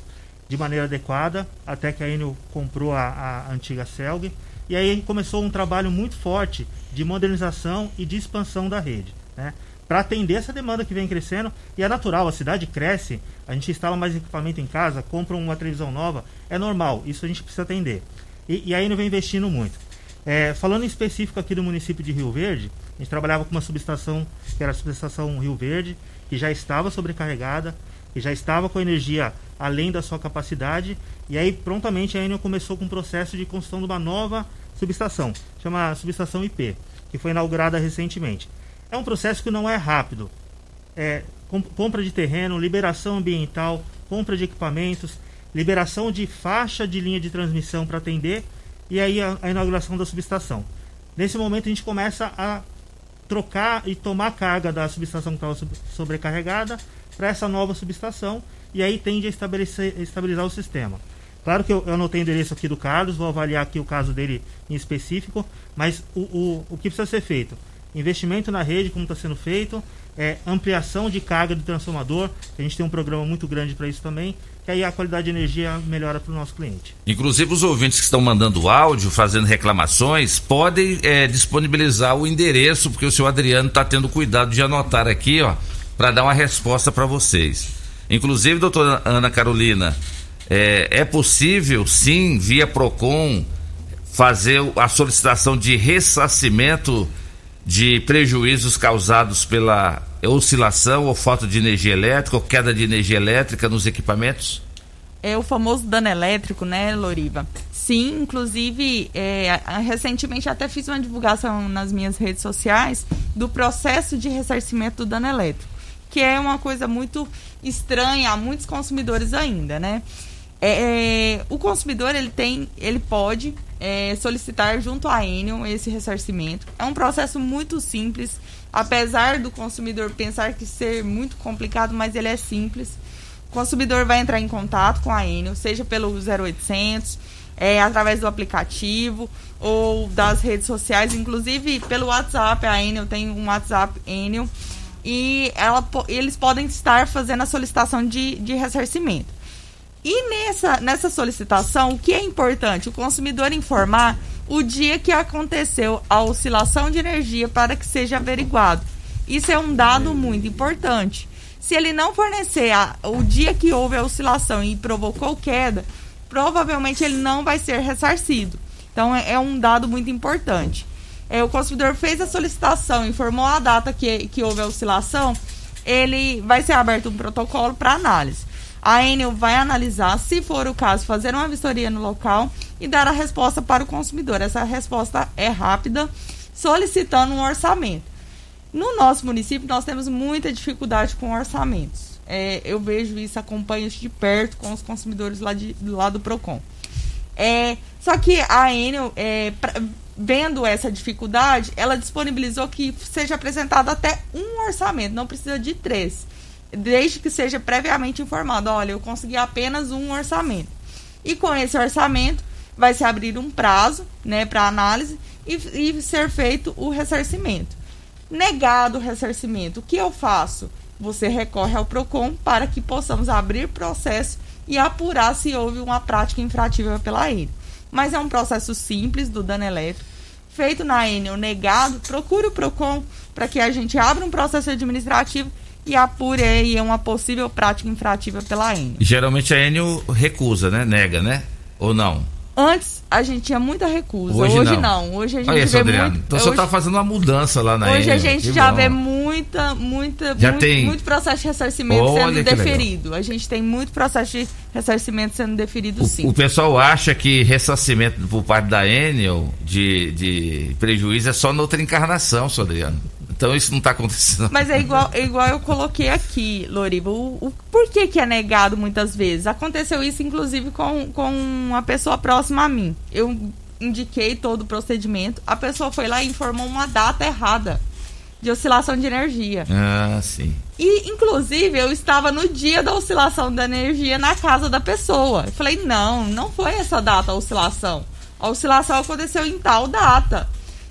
de maneira adequada, até que a Enel comprou a, a antiga Celg. E aí começou um trabalho muito forte de modernização e de expansão da rede. Né? Para atender essa demanda que vem crescendo, e é natural, a cidade cresce, a gente instala mais equipamento em casa, compra uma televisão nova, é normal, isso a gente precisa atender. E, e a Enel vem investindo muito. É, falando em específico aqui do município de Rio Verde, a gente trabalhava com uma subestação, que era a subestação Rio Verde, que já estava sobrecarregada, que já estava com energia além da sua capacidade, e aí prontamente a Enel começou com um processo de construção de uma nova subestação, chama subestação IP, que foi inaugurada recentemente. É um processo que não é rápido. É, compra de terreno, liberação ambiental, compra de equipamentos, liberação de faixa de linha de transmissão para atender e aí a, a inauguração da subestação. Nesse momento a gente começa a trocar e tomar carga da subestação que estava sobrecarregada para essa nova subestação e aí tende a estabelecer, estabilizar o sistema. Claro que eu, eu anotei o endereço aqui do Carlos, vou avaliar aqui o caso dele em específico, mas o, o, o que precisa ser feito? Investimento na rede, como está sendo feito, é, ampliação de carga do transformador, a gente tem um programa muito grande para isso também, que aí a qualidade de energia melhora para o nosso cliente. Inclusive os ouvintes que estão mandando áudio, fazendo reclamações, podem é, disponibilizar o endereço, porque o senhor Adriano está tendo cuidado de anotar aqui, ó, para dar uma resposta para vocês. Inclusive, doutora Ana Carolina, é, é possível, sim, via PROCON, fazer a solicitação de ressarcimento de prejuízos causados pela oscilação ou falta de energia elétrica ou queda de energia elétrica nos equipamentos? É o famoso dano elétrico, né, Loriva? Sim, inclusive, é, recentemente até fiz uma divulgação nas minhas redes sociais do processo de ressarcimento do dano elétrico, que é uma coisa muito estranha a muitos consumidores ainda, né? É, é, o consumidor ele tem, ele pode é, solicitar junto à Enel esse ressarcimento. É um processo muito simples, apesar do consumidor pensar que ser muito complicado, mas ele é simples. O consumidor vai entrar em contato com a Enel, seja pelo 0800, é, através do aplicativo ou das redes sociais, inclusive pelo WhatsApp. A Enel tem um WhatsApp Enel e ela, eles podem estar fazendo a solicitação de, de ressarcimento. E nessa, nessa solicitação, o que é importante? O consumidor informar o dia que aconteceu a oscilação de energia para que seja averiguado. Isso é um dado muito importante. Se ele não fornecer a, o dia que houve a oscilação e provocou queda, provavelmente ele não vai ser ressarcido. Então é, é um dado muito importante. É, o consumidor fez a solicitação, informou a data que, que houve a oscilação, ele vai ser aberto um protocolo para análise. A Enel vai analisar, se for o caso, fazer uma vistoria no local e dar a resposta para o consumidor. Essa resposta é rápida, solicitando um orçamento. No nosso município, nós temos muita dificuldade com orçamentos. É, eu vejo isso, acompanho isso de perto com os consumidores lá, de, lá do PROCON. É, só que a Enel, é, pra, vendo essa dificuldade, ela disponibilizou que seja apresentado até um orçamento, não precisa de três desde que seja previamente informado, olha, eu consegui apenas um orçamento. E com esse orçamento, vai se abrir um prazo né, para análise e, e ser feito o ressarcimento. Negado o ressarcimento, o que eu faço? Você recorre ao PROCON para que possamos abrir processo e apurar se houve uma prática infrativa pela Enel. Mas é um processo simples do dano elétrico, feito na Enel negado, procure o PROCON para que a gente abra um processo administrativo e apure aí uma possível prática infrativa pela Enel. Geralmente a Enel recusa, né? Nega, né? Ou não? Antes a gente tinha muita recusa. Hoje, hoje não. não. Hoje a gente Olha vê Adriano. muito. Então você hoje, tá fazendo uma mudança lá na Hoje Enel. a gente Que já bom. vê muita, muita, Já muito, tem- muito processo de ressarcimento Olha sendo que legal. deferido. A gente tem muito processo de ressarcimento sendo deferido sim. O pessoal acha que ressarcimento por parte da Enel de, de prejuízo é só noutra encarnação, seu Adriano. Então isso não está acontecendo. Mas é igual, é igual eu coloquei aqui, Loriva. O, o- por que, que é negado muitas vezes? Aconteceu isso, inclusive, com, com uma pessoa próxima a mim. Eu indiquei todo o procedimento. A pessoa foi lá e informou uma data errada de oscilação de energia. Ah, sim. E, inclusive, eu estava no dia da oscilação da energia na casa da pessoa. Eu falei, não, não foi essa data a oscilação. A oscilação aconteceu em tal data.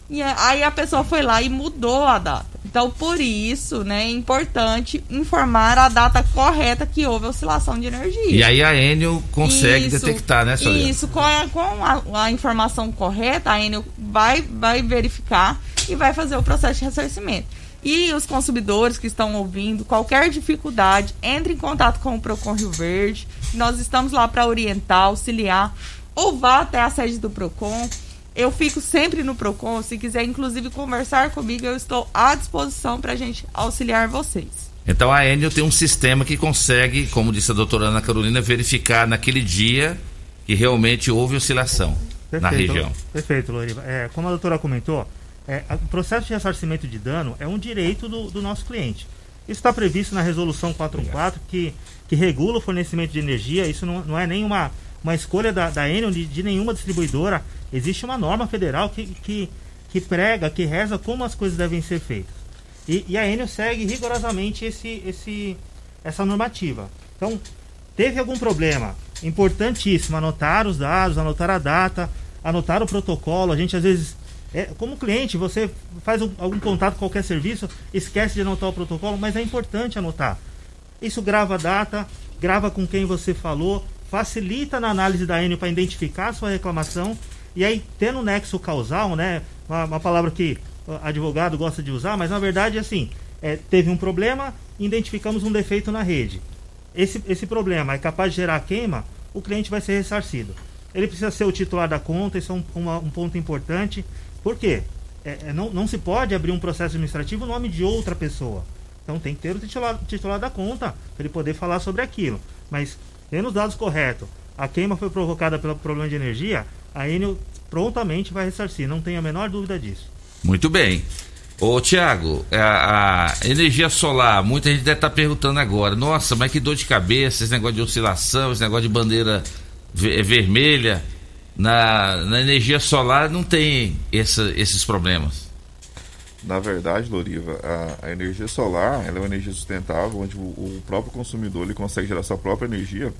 E é- aí a pessoa foi lá e mudou a data. Então, por isso, né, é importante informar a data correta que houve a oscilação de energia. E aí a Enel consegue Isso, detectar, né, Adriano? Isso, com, a, com a, a informação correta, a Enel vai, vai verificar e vai fazer o processo de ressarcimento. E os consumidores que estão ouvindo, qualquer dificuldade, entre em contato com o Procon Rio Verde. Nós estamos lá para orientar, auxiliar, ou vá até a sede do Procon. Eu fico sempre no Procon, se quiser inclusive conversar comigo, eu estou à disposição para a gente auxiliar vocês. Então a Enel tem um sistema que consegue, como disse a doutora Ana Carolina, verificar naquele dia que realmente houve oscilação na região. Perfeito, Loriva. É, como a doutora comentou, é, o processo de ressarcimento de dano é um direito do, do nosso cliente. Isso está previsto na resolução 414, que, que regula o fornecimento de energia. Isso não, não é nenhuma uma escolha da, da Enel, de, de nenhuma distribuidora. Existe uma norma federal que, que, que prega, que reza como as coisas devem ser feitas. E, e a Enel segue rigorosamente esse, esse, essa normativa. Então, teve algum problema, importantíssimo anotar os dados, anotar a data, anotar o protocolo. A gente às vezes, é, como cliente, você faz um- algum contato com qualquer serviço, esquece de anotar o protocolo, mas é importante anotar. Isso grava a data, grava com quem você falou, facilita na análise da Enel para identificar a sua reclamação. E aí, tendo um nexo causal, né? Uma, uma palavra que advogado gosta de usar, mas na verdade, assim, é, teve um problema, identificamos um defeito na rede. Esse, esse problema é capaz de gerar queima, o cliente vai ser ressarcido. Ele precisa ser o titular da conta, isso é um, uma- um ponto importante. Por quê? É, é, não, não se pode abrir um processo administrativo no nome de outra pessoa. Então tem que ter o titular, titular da conta para ele poder falar sobre aquilo. Mas tendo os dados corretos, a queima foi provocada pelo problema de energia, a Enel prontamente vai ressarcir, não tenha a menor dúvida disso. Muito bem. Ô, Tiago, a, a energia solar, muita gente deve estar perguntando agora. Nossa, mas que dor de cabeça, esse negócio de oscilação, esse negócio de bandeira ve- vermelha. Na, na energia solar não tem essa- esses problemas. Na verdade, Loriva, a, a energia solar é uma energia sustentável, onde o, o próprio consumidor ele consegue gerar sua própria energia.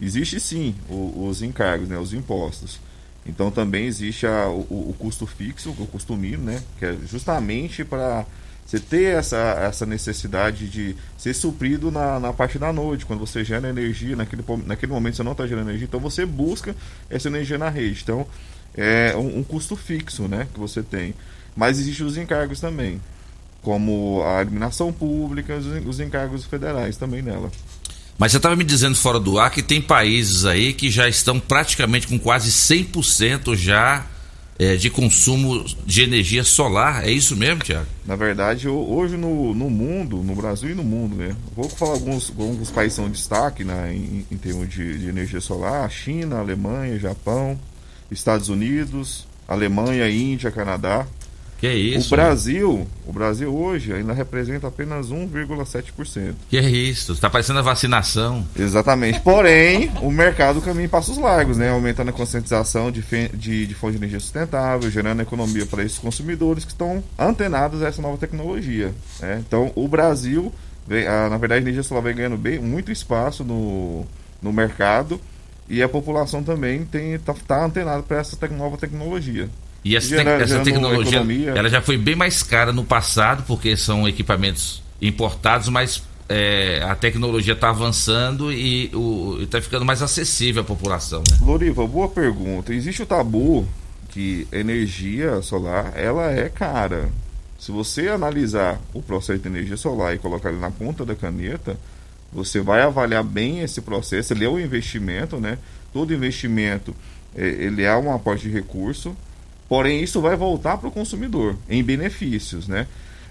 Existe sim o- os encargos, né, os impostos. Então também existe a- o, o custo fixo, o custo mínimo, né, que é justamente para você ter essa, essa necessidade de ser suprido na, na parte da noite, quando você gera energia, naquele, naquele momento você não está gerando energia, então você busca essa energia na rede. Então é um, um custo fixo né, que você tem. Mas existem os encargos também, como a iluminação pública, os, os encargos federais também nela. Mas você estava me dizendo fora do ar que tem países aí que já estão praticamente com quase 100% já eh, de consumo de energia solar. É isso mesmo, Tiago? Na verdade, ho- hoje no, no mundo, no Brasil e no mundo, né? Vou falar alguns, alguns países são destaque né, em, em termos de, de energia solar: China, Alemanha, Japão, Estados Unidos, Alemanha, Índia, Canadá. Que isso? O Brasil, o Brasil hoje ainda representa apenas 1,7%. Que é isso? Está parecendo a vacinação. Exatamente. Porém, o mercado caminha em passos largos, né? Aumentando a conscientização de, de, de fonte de energia sustentável, gerando economia para esses consumidores que estão antenados a essa nova tecnologia. né? Então, o Brasil, vem- ah, na verdade, a energia solar vem ganhando bem, muito espaço no, no mercado. E a população também tem tá, antenada para essa tec nova tecnologia. E essa, Gera- essa tecnologia, economia. ela já foi bem mais cara no passado, porque são equipamentos importados, mas é, a tecnologia está avançando e está ficando mais acessível à população. Né? Loriva, boa pergunta. Existe o tabu que energia solar ela é cara. Se você analisar o processo de energia solar e colocar ele na ponta da caneta, você vai avaliar bem esse processo. Ele é um investimento, né? Todo investimento eh, ele é um aporte de recurso, porém isso vai voltar para o consumidor em benefícios, né?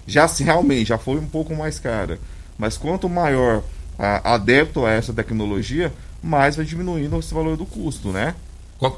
Já se realmente já foi um pouco mais cara, mas quanto maior a, adepto a essa tecnologia, mais vai diminuindo esse valor do custo, né?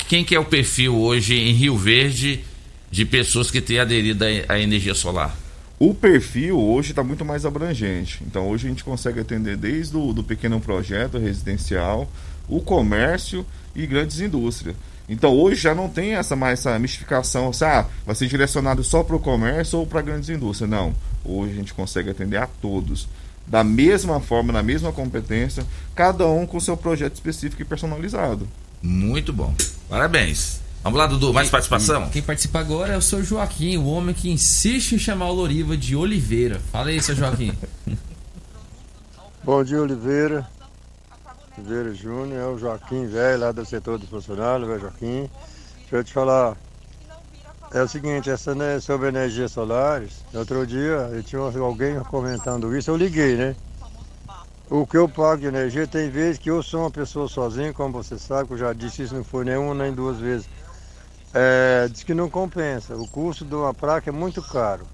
Quem que é o perfil hoje em Rio Verde de pessoas que têm aderido à energia solar? O perfil hoje está muito mais abrangente. Então hoje a gente consegue atender desde o do pequeno projeto residencial, o comércio e grandes indústrias. Então hoje já não tem essa mais essa mistificação, se ah, vai ser direcionado só para o comércio ou para grandes indústrias. Não. Hoje a gente consegue atender a todos. Da mesma forma, na mesma competência, cada um com seu projeto específico e personalizado. Muito bom. Parabéns. Vamos lá, Dudu, mais participação? Quem participa agora é o seu Joaquim, o homem que insiste em chamar o Loriva de Oliveira. Fala aí, seu Joaquim. Bom dia, Oliveira. Oliveira Júnior, é o Joaquim velho lá do setor dos funcionários, velho Joaquim. Deixa eu te falar. É o seguinte, essa né, sobre energias solares, outro dia eu tinha alguém comentando isso, eu liguei, né? O que eu pago de energia tem vezes que eu sou uma pessoa sozinha, como você sabe, que eu já disse isso, não foi nem uma nem duas vezes. É, diz que não compensa. O custo de uma placa é muito caro.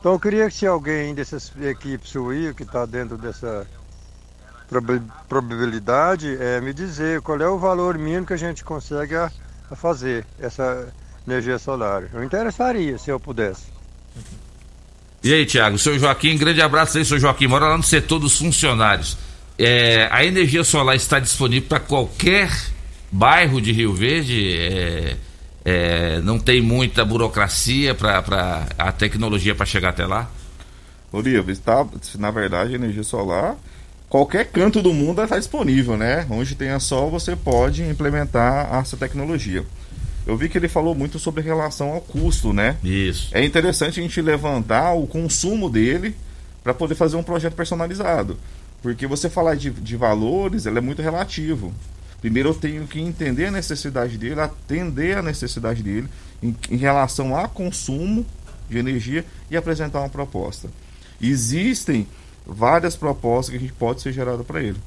Então eu queria que se alguém dessas equipes aí, que está dentro dessa proba- probabilidade, é, me dizer qual é o valor mínimo que a gente consegue a, a fazer essa energia solar. Eu interessaria se eu pudesse. E aí, Tiago, seu Joaquim, grande abraço aí, seu Joaquim. Mora lá no setor dos funcionários. É, a energia solar está disponível para qualquer bairro de Rio Verde. É, é, não tem muita burocracia para a tecnologia para chegar até lá. Oliva, está, na verdade, a energia solar, qualquer canto do mundo está disponível, né? Onde tenha sol, você pode implementar essa tecnologia. Eu vi que ele falou muito sobre relação ao custo, né? Isso. É interessante a gente levantar o consumo dele para poder fazer um projeto personalizado. Porque você falar de, de valores, ele é muito relativo. Primeiro eu tenho que entender a necessidade dele, atender a necessidade dele em, em relação a consumo de energia e apresentar uma proposta. Existem várias propostas que a gente pode ser gerada para ele.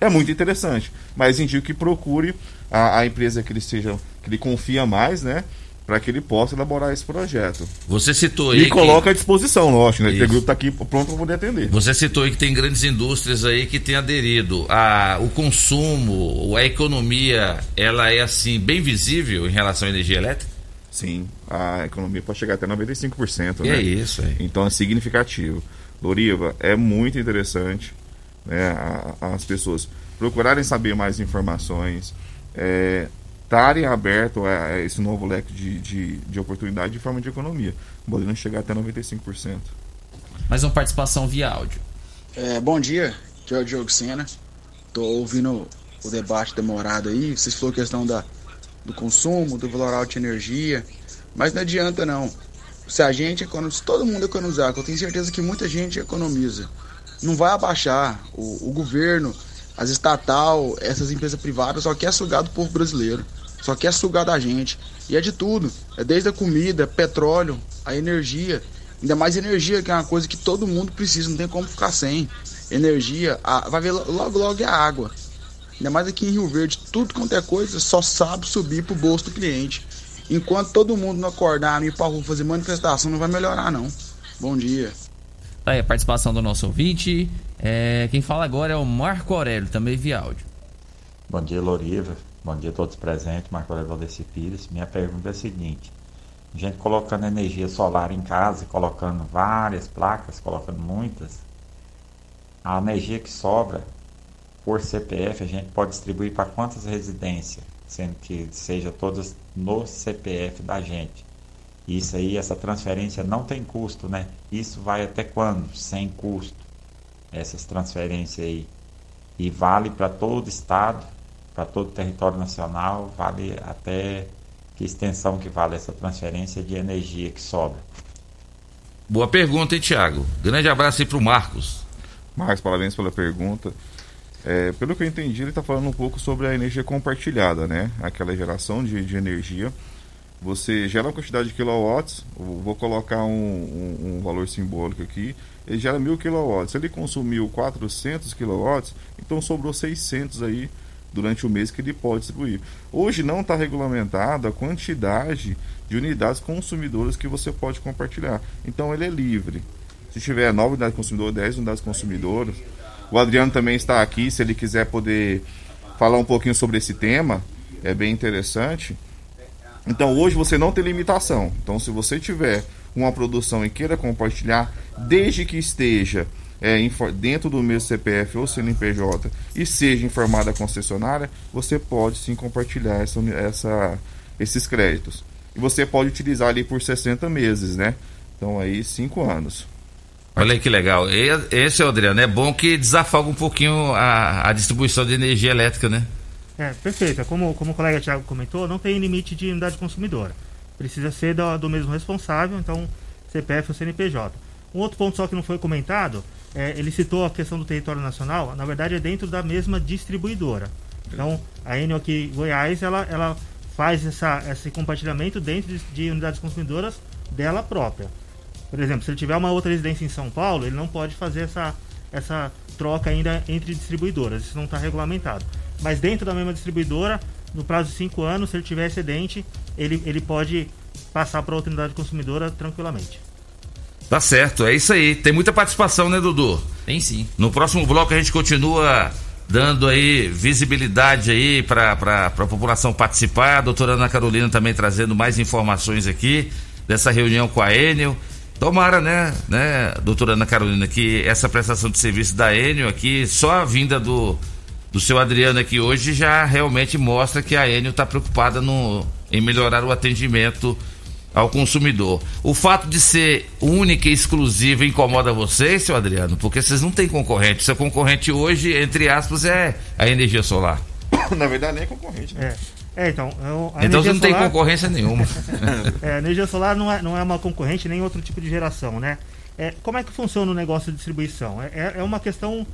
É muito interessante, mas indico que procure a, a empresa que ele seja, que ele confia mais, né? Para que ele possa elaborar esse projeto. Você citou aí. E que- coloca à disposição, lógico, né? Isso. Porque o grupo está aqui pronto para poder atender. Você citou aí que tem grandes indústrias aí que têm aderido. A, o consumo, a economia, ela é assim, bem visível em relação à energia elétrica? Sim, a economia pode chegar até 95%. Que né? é isso aí. Então é significativo. Loriva, é muito interessante né, as pessoas procurarem saber mais informações, é, estarem abertos a, a esse novo leque de, de, de oportunidade de forma de economia, podendo chegar até 95%. Mais uma participação via áudio. É, bom dia, aqui é o Diogo Sena. Tô ouvindo o debate demorado aí. Vocês falaram questão da, do consumo, do valor alto de energia. Mas não adianta não. Se a gente economizar, se todo mundo economizar, que eu tenho certeza que muita gente economiza, não vai abaixar. O, o governo, as estatal, essas empresas privadas só quer sugar do povo brasileiro. Só quer sugar da gente. E é de tudo. É desde a comida, petróleo, a energia. Ainda mais energia, que é uma coisa que todo mundo precisa, não tem como ficar sem. Energia, a- vai ver lo- logo logo é a água. Ainda mais aqui em Rio Verde, tudo quanto é coisa só sabe subir pro bolso do cliente. Enquanto todo mundo não acordar, não ir pra rua fazer manifestação, não vai melhorar não. Bom dia. Tá aí a participação do nosso ouvinte. É, quem fala agora é o Marco Aurélio, também via áudio. Bom dia, Loriva. Bom dia a todos presentes. Marco Aurélio Valdeci Pires. Minha pergunta é a seguinte. A gente colocando energia solar em casa, colocando várias placas, colocando muitas, a energia que sobra por CPF a gente pode distribuir para quantas residências, sendo que seja todas no CPF da gente. Isso aí, essa transferência não tem custo, né? Isso vai até quando? Sem custo. Essas transferências aí. E vale para todo estado, para todo o território nacional, vale até que extensão que vale essa transferência de energia que sobra. Boa pergunta, hein, Tiago? Grande abraço aí para o Marcos. Marcos, parabéns pela pergunta. É, pelo que eu entendi, ele está falando um pouco sobre a energia compartilhada, né? Aquela geração de, de energia. Você gera uma quantidade de kilowatts, vou colocar um, um, um valor simbólico aqui, ele gera mil kilowatts. Se ele consumiu 400 kilowatts, então sobrou 600 aí durante o mês que ele pode distribuir. Hoje não está regulamentado a quantidade de unidades consumidoras que você pode compartilhar. Então ele é livre. Se tiver 9 unidades consumidoras, 10 unidades consumidoras. O Adriano também está aqui, se ele quiser poder falar um pouquinho sobre esse tema, é bem interessante. Então hoje você não tem limitação. Então se você tiver uma produção e queira compartilhar, desde que esteja é, dentro do mesmo CPF ou CNPJ e seja informada a concessionária, você pode sim compartilhar essa, essa, esses créditos. E você pode utilizar ali por 60 meses, né? Então aí 5 anos. Olha aí que legal. Esse, Adriano, é bom que desafoga um pouquinho a, a distribuição de energia elétrica, né? É, perfeito. Como, como o colega Thiago comentou, não tem limite de unidade consumidora. Precisa ser do, do mesmo responsável, então CPF ou CNPJ. Um outro ponto só que não foi comentado, é, ele citou a questão do território nacional, na verdade é dentro da mesma distribuidora. Então, a Enel aqui Goiás, ela, ela faz essa, esse compartilhamento dentro de, de unidades consumidoras dela própria. Por exemplo, se ele tiver uma outra residência em São Paulo, ele não pode fazer essa, essa troca ainda entre distribuidoras. Isso não está regulamentado. Mas dentro da mesma distribuidora, no prazo de 5 anos, se ele tiver excedente, ele, ele pode passar para outra unidade consumidora tranquilamente. Tá certo, é isso aí. Tem muita participação, né, Dudu? Tem sim. No próximo bloco a gente continua dando aí visibilidade aí para a população participar. A doutora Ana Carolina também trazendo mais informações aqui dessa reunião com a Enel. Tomara, né, né, doutora Ana Carolina, que essa prestação de serviço da Enel aqui, só a vinda do, do seu Adriano aqui hoje já realmente mostra que a Enel está preocupada no, em melhorar o atendimento ao consumidor. O fato de ser única e exclusiva incomoda vocês, seu Adriano? Porque vocês não têm concorrente. Seu concorrente hoje, entre aspas, é a energia solar. Na verdade, nem é concorrente, né? É. É, então. Eu, então você não solar, tem concorrência nenhuma. é, a energia solar não é, não é uma concorrente nem outro tipo de geração, né? É, como é que funciona o negócio de distribuição? É, é, é uma questão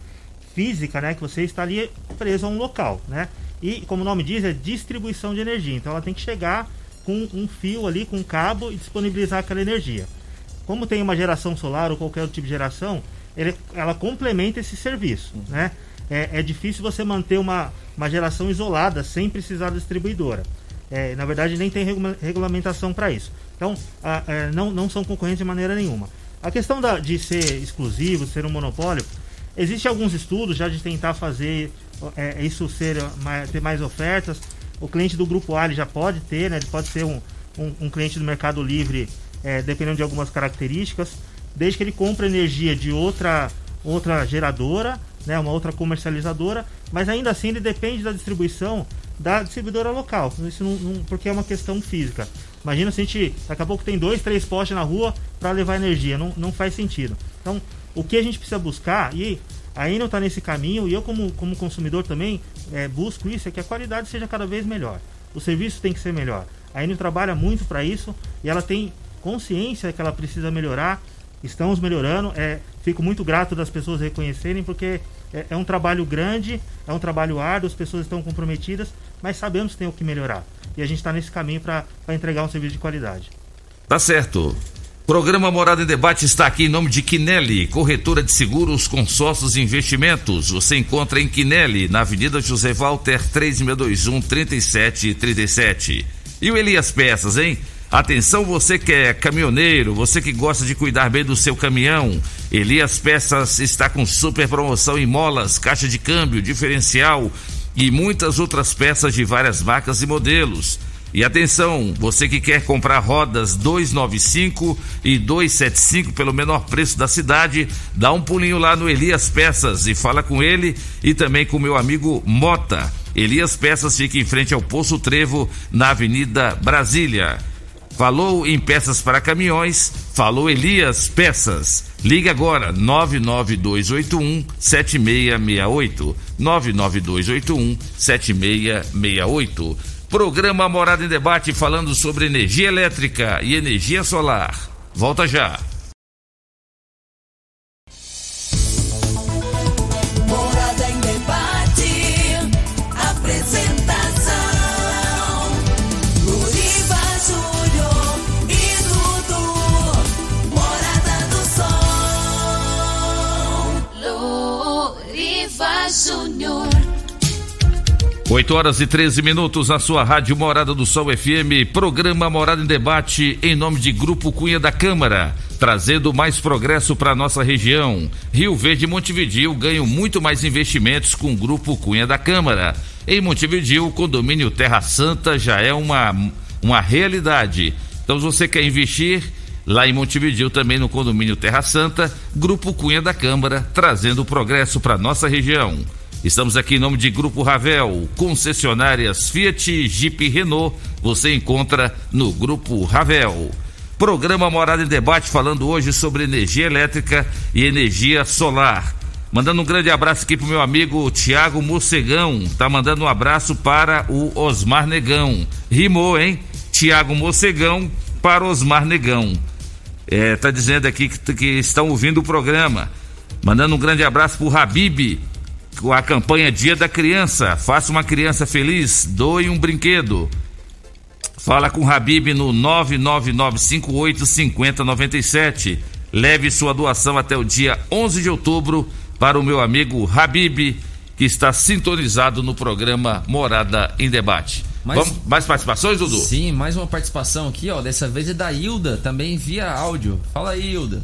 física, né? Que você está ali preso a um local, né? E, como o nome diz, é distribuição de energia. Então ela tem que chegar com um fio ali, com um cabo e disponibilizar aquela energia. Como tem uma geração solar ou qualquer outro tipo de geração, ele, ela complementa esse serviço, né? é, é difícil você manter uma, uma geração isolada sem precisar da distribuidora. É, na verdade, nem tem regula regulamentação para isso. Então, a, é, não, não são concorrentes de maneira nenhuma. A questão da, de ser exclusivo, ser um monopólio, existe alguns estudos já de tentar fazer é, isso ser mais, ter mais ofertas. O cliente do grupo A já pode ter, né? ele pode ser um, um, um cliente do Mercado Livre, é, dependendo de algumas características, desde que ele compre energia de outra, outra geradora né, uma outra comercializadora, mas ainda assim ele depende da distribuição da distribuidora local, isso não, não, porque é uma questão física. Imagina se a gente daqui a pouco tem dois, três postes na rua para levar energia, não, não faz sentido. Então, o que a gente precisa buscar, e a Enel está nesse caminho, e eu como, como consumidor também é, busco isso, é que a qualidade seja cada vez melhor. O serviço tem que ser melhor. A Enel trabalha muito para isso e ela tem consciência que ela precisa melhorar estamos melhorando. É, fico muito grato das pessoas reconhecerem, porque é, é, um trabalho grande, é um trabalho árduo, as pessoas estão comprometidas, mas sabemos que tem o que melhorar. E a gente está nesse caminho para entregar um serviço de qualidade. Tá certo. Programa Morada em Debate está aqui em nome de Quinelli, corretora de seguros, consórcios e investimentos. Você encontra em Quinelli, na Avenida José Walter, 3621 3737. E o Elias Peças, hein? Atenção você que é caminhoneiro, você que gosta de cuidar bem do seu caminhão. Elias Peças está com super promoção em molas, caixa de câmbio, diferencial e muitas outras peças de várias marcas e modelos. E atenção, você que quer comprar rodas 295 e 275 pelo menor preço da cidade, dá um pulinho lá no Elias Peças e fala com ele e também com meu amigo Mota. Elias Peças fica em frente ao Poço Trevo, na Avenida Brasília. Falou em peças para caminhões, Falou Elias Peças. Ligue agora 99281 7668. 99281 7668. Programa Morada em Debate falando sobre energia elétrica e energia solar. Volta já. 8 horas e 13 minutos na sua rádio Morada do Sol FM, programa Morada em Debate, em nome de Grupo Cunha da Câmara, trazendo mais progresso para nossa região. Rio Verde e Montevidil ganham muito mais investimentos com o Grupo Cunha da Câmara. Em Montevidil, o condomínio Terra Santa já é uma, uma realidade. Então, se você quer investir, lá em Montevidil, também no condomínio Terra Santa, Grupo Cunha da Câmara, trazendo progresso para nossa região. Estamos aqui em nome de Grupo Ravel, concessionárias Fiat, Jeep e Renault. Você encontra no Grupo Ravel. Programa Morada em Debate falando hoje sobre energia elétrica e energia solar. Mandando um grande abraço aqui pro meu amigo Tiago Mocegão. Tá mandando um abraço para o Osmar Negão. Rimou, hein? Tiago Mocegão para Osmar Negão. É, tá dizendo aqui que, que estão ouvindo o programa. Mandando um grande abraço pro Habib, com a campanha Dia da Criança. Faça uma criança feliz, doe um brinquedo. Fala com o Habib no 999585097. Leve sua doação até o dia 11 de outubro para o meu amigo Habib, que está sintonizado no programa Morada em Debate. Mais- Vamos, mais participações, Dudu? Sim, mais uma participação aqui, ó. Dessa vez é da Hilda, também via áudio. Fala aí, Hilda.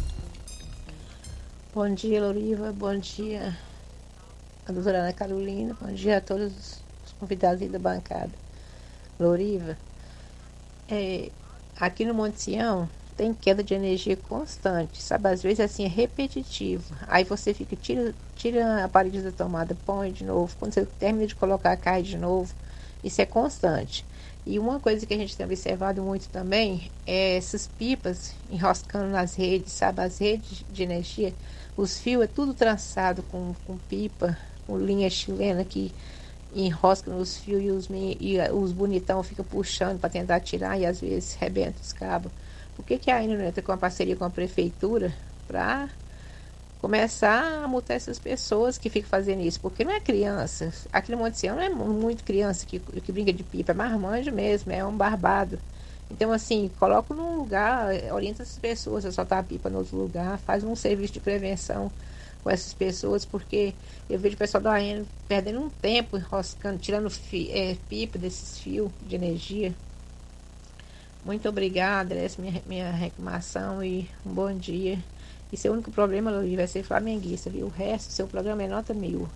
Bom dia, Loriva. Bom dia, a doutora Ana Carolina. Bom dia a todos os convidados da bancada. Loriva, é, aqui no Monte Sião tem queda de energia constante, sabe? Às vezes assim é repetitivo. Aí você fica, tira, tira a parede da tomada, põe de novo. Quando você termina de colocar, cai de novo. Isso é constante. E uma coisa que a gente tem observado muito também é essas pipas enroscando nas redes, sabe? As redes de energia, os fios é tudo trançado com, com pipa, linha chilena que enrosca nos fios e os, e eh, os bonitão ficam puxando para tentar tirar e às vezes rebenta os cabos. Por que, que ainda não entra com a parceria com a prefeitura para começar a multar essas pessoas que ficam fazendo isso? Porque não é criança. Aqui no Monte Sião não é mu- muito criança que, que brinca de pipa, é marmanjo mesmo, é um barbado. Então, assim, coloca num lugar, eh, orienta essas pessoas a soltar a pipa no outro lugar, faz um serviço de prevenção com essas pessoas, porque eu vejo o pessoal da AN perdendo um tempo enroscando, tirando fi- eh, pipa desses fios de energia. Muito obrigada, essa é minha, minha reclamação e um bom dia. E seu único problema, Luiz, vai ser flamenguista, viu? O resto, seu programa é nota mil.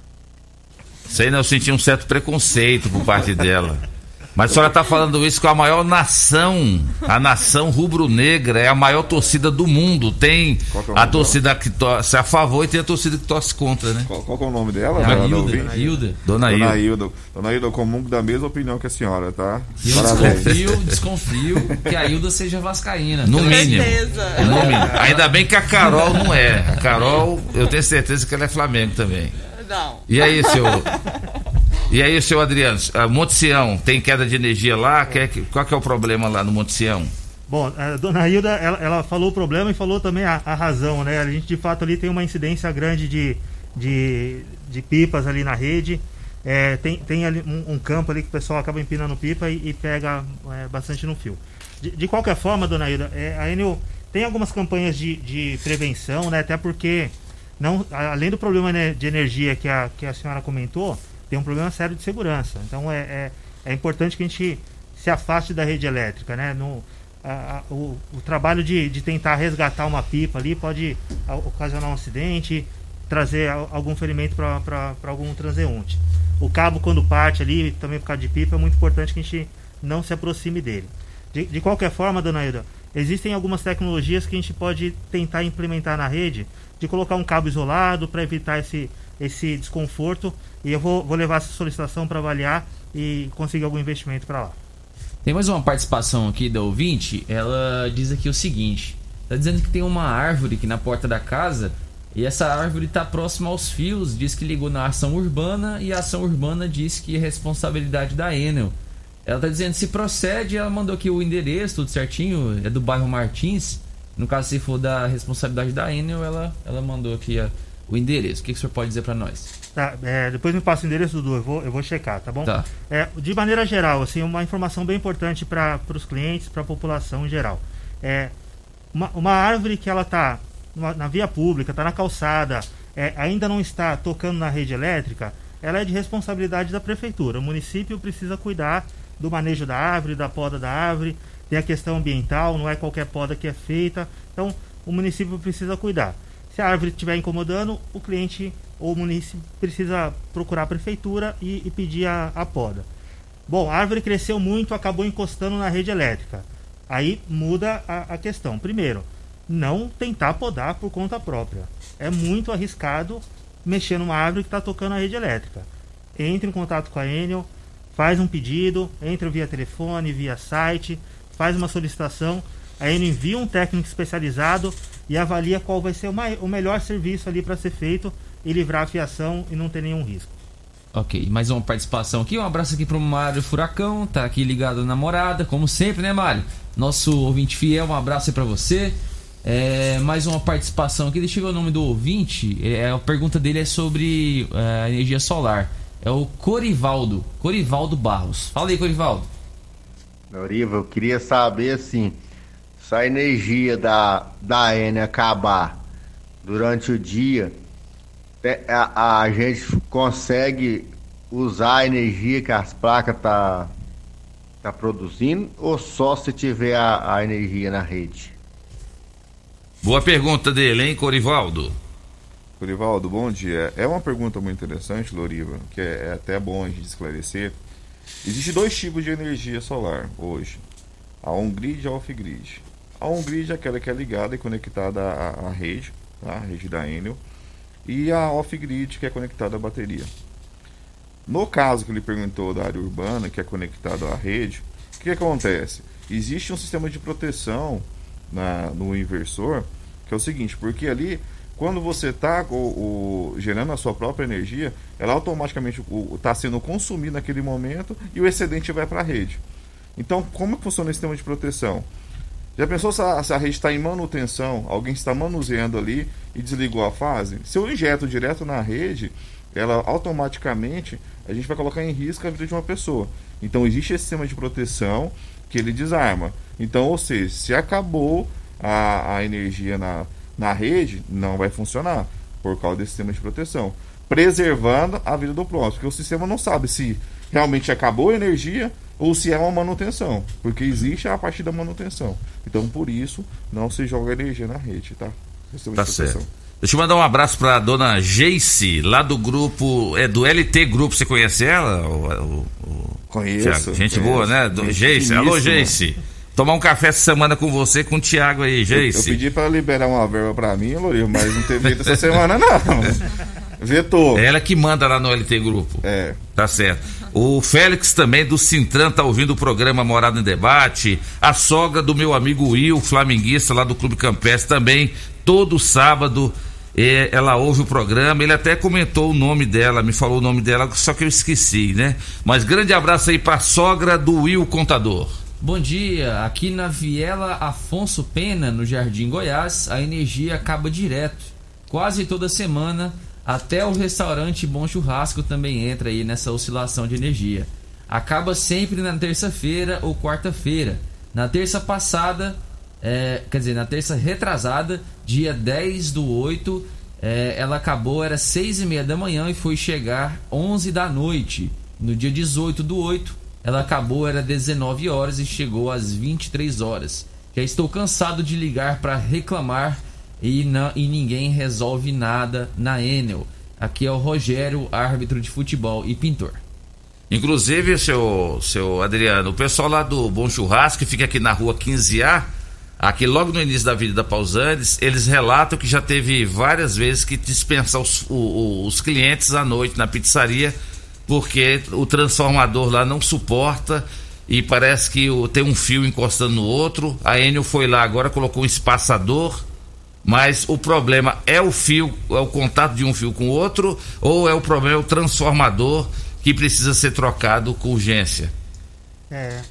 Sei não, eu senti um certo preconceito por parte dela. Mas a senhora está falando isso com a maior nação, a nação rubro-negra, é a maior torcida do mundo. Tem é a torcida que torce a favor e tem a torcida que torce contra, né? Qual, qual que é o nome dela? É a Dona Hilda? Dona Hilda. Dona Dona Hilda. Hilda. Dona Hilda, eu comungo da mesma opinião que a senhora, tá? E eu desconfio, desconfio que a Hilda seja vascaína. No mínimo. No mínimo. Ainda bem que a Carol não é. A Carol, eu tenho certeza que ela é Flamengo também. Não. E aí, seu. E aí, seu Adriano, Monte Sião, tem queda de energia lá? Que- Qual que é o problema lá no Monte Sião? Bom, a dona Hilda, ela, ela falou o problema e falou também a, a razão, né? A gente de fato ali tem uma incidência grande de, de, de pipas ali na rede. É, tem tem ali um, um campo ali que o pessoal acaba empinando pipa e, e pega é, bastante no fio. De, de qualquer forma, dona Hilda, é, a Enel tem algumas campanhas de, de prevenção, né? Até porque, não, além do problema né, de energia que a, que a senhora comentou, tem um problema sério de segurança. Então é, é, é importante que a gente se afaste da rede elétrica, né? No, a- a- o, o trabalho de, de tentar resgatar uma pipa ali pode a- ocasionar um acidente, trazer al- algum ferimento para algum transeunte. O cabo, quando parte ali, também por causa de pipa, é muito importante que a gente não se aproxime dele. De, de qualquer forma, dona Hilda, existem algumas tecnologias que a gente pode tentar implementar na rede, de colocar um cabo isolado para evitar esse, esse desconforto. E eu vou, vou levar essa solicitação para avaliar e conseguir algum investimento para lá. Tem mais uma participação aqui da ouvinte. Ela diz aqui o seguinte: Tá dizendo que tem uma árvore aqui na porta da casa e essa árvore está próxima aos fios. Diz que ligou na ação urbana e a ação urbana diz que é responsabilidade da Enel. Ela tá dizendo se procede, ela mandou aqui o endereço, tudo certinho, é do bairro Martins. No caso, se for da responsabilidade da Enel, ela, ela mandou aqui a, o endereço. O que, que o senhor pode dizer para nós? Tá, é, depois me passa o endereço, Dudu, eu vou, eu vou checar, tá bom? Tá. É, de maneira geral, assim, uma informação bem importante para os clientes, para a população em geral. É, uma, uma árvore que ela está na via pública, está na calçada, é, ainda não está tocando na rede elétrica, ela é de responsabilidade da prefeitura. O município precisa cuidar do manejo da árvore, da poda da árvore, tem a questão ambiental, não é qualquer poda que é feita. Então, o município precisa cuidar. Se a árvore estiver incomodando, o cliente ou o município precisa procurar a prefeitura e, e pedir a, a poda. Bom, a árvore cresceu muito, acabou encostando na rede elétrica. Aí muda a, a questão. Primeiro, não tentar podar por conta própria. É muito arriscado mexer numa árvore que está tocando a rede elétrica. Entre em contato com a Enel, faz um pedido, entra via telefone, via site, faz uma solicitação, a Enel envia um técnico especializado e avalia qual vai ser o, mai- o melhor serviço ali para ser feito e livrar a fiação e não ter nenhum risco. Ok, mais uma participação aqui. Um abraço aqui pro Mário Furacão, tá aqui ligado na morada, como sempre, né, Mário? Nosso ouvinte fiel, um abraço aí pra você. É, mais uma participação aqui, deixa eu ver o nome do ouvinte. É, a pergunta dele é sobre é, a energia solar. É o Corivaldo, Corivaldo Barros. Fala aí, Corivaldo. Noriva, eu queria saber assim, se a energia da, da N acabar durante o dia, te- a, a gente consegue usar a energia que as placas tá, tá produzindo ou só se tiver a, a energia na rede? Boa pergunta dele, hein, Corivaldo? Corivaldo, bom dia. É uma pergunta muito interessante, Loriva, que é, é até bom a gente esclarecer. Existem dois tipos de energia solar hoje: a on-grid e a off-grid. A on-grid é aquela que é ligada e conectada à, à rede, tá? a rede da Enel, e a off-grid que é conectada à bateria. No caso que ele perguntou da área urbana, que é conectada à rede, o que acontece? Existe um sistema de proteção na- no inversor, que é o seguinte, porque ali, quando você está gerando a sua própria energia, ela automaticamente está sendo consumida naquele momento e o excedente vai para a rede. Então, como funciona esse sistema de proteção? Já pensou se a, se a rede está em manutenção, alguém está manuseando ali e desligou a fase? Se eu injeto direto na rede, ela automaticamente a gente vai colocar em risco a vida de uma pessoa. Então existe esse sistema de proteção que ele desarma. Então, ou seja, se acabou a, a energia na, na rede, não vai funcionar por causa desse sistema de proteção. Preservando a vida do próximo, porque o sistema não sabe se realmente acabou a energia ou se é uma manutenção, porque existe a partir da manutenção. Então, por isso, não se joga energia na rede, tá? Sistema Tá certo. Deixa eu mandar um abraço pra dona Geice, lá do grupo. É do LT Grupo, você conhece ela? O, o- o- Conheço? Gente conheço. boa, né? Do, Geice. Alô. Geice. Tomar um café essa semana com você, com o Thiago aí, Eu, eu Geice. pedi para liberar uma verba para mim, Lourinho, mas não teve jeito essa semana, não. Vetou. É ela que manda lá no LT Grupo. É. Tá certo. O Félix também do Sintran tá ouvindo o programa Morada em Debate. A sogra do meu amigo Will, flamenguista lá do Clube Campestre, também todo sábado eh, ela ouve o programa. Ele até comentou o nome dela, me falou o nome dela, só que eu esqueci, né? Mas grande abraço aí pra sogra do Will Contador. Bom dia, aqui na Viela Afonso Pena, no Jardim Goiás, a energia acaba direto, quase toda semana, até o restaurante Bom Churrasco também entra aí nessa oscilação de energia. Acaba sempre na terça-feira ou quarta-feira. Na terça passada, é, quer dizer, na terça retrasada, dia 10 do 8, é, ela acabou, era 6 e meia da manhã e foi chegar 11 da noite. No dia 18 do 8, ela acabou, era 19 horas e chegou às 23 horas. Já estou cansado de ligar para reclamar e, na- e ninguém resolve nada na Enel. Aqui é o Rogério, árbitro de futebol e pintor. Inclusive, seu, seu Adriano, o pessoal lá do Bom Churrasco, que fica aqui na rua 15A, aqui logo no início da Avenida Pausantes, eles relatam que já teve várias vezes que dispensar os, os clientes à noite na pizzaria, porque o transformador lá não suporta e parece que tem um fio encostando no outro. A Enel foi lá agora, colocou um espaçador, mas o problema é o fio, é o contato de um fio com o outro, ou é o problema é o transformador que precisa ser trocado com urgência? É.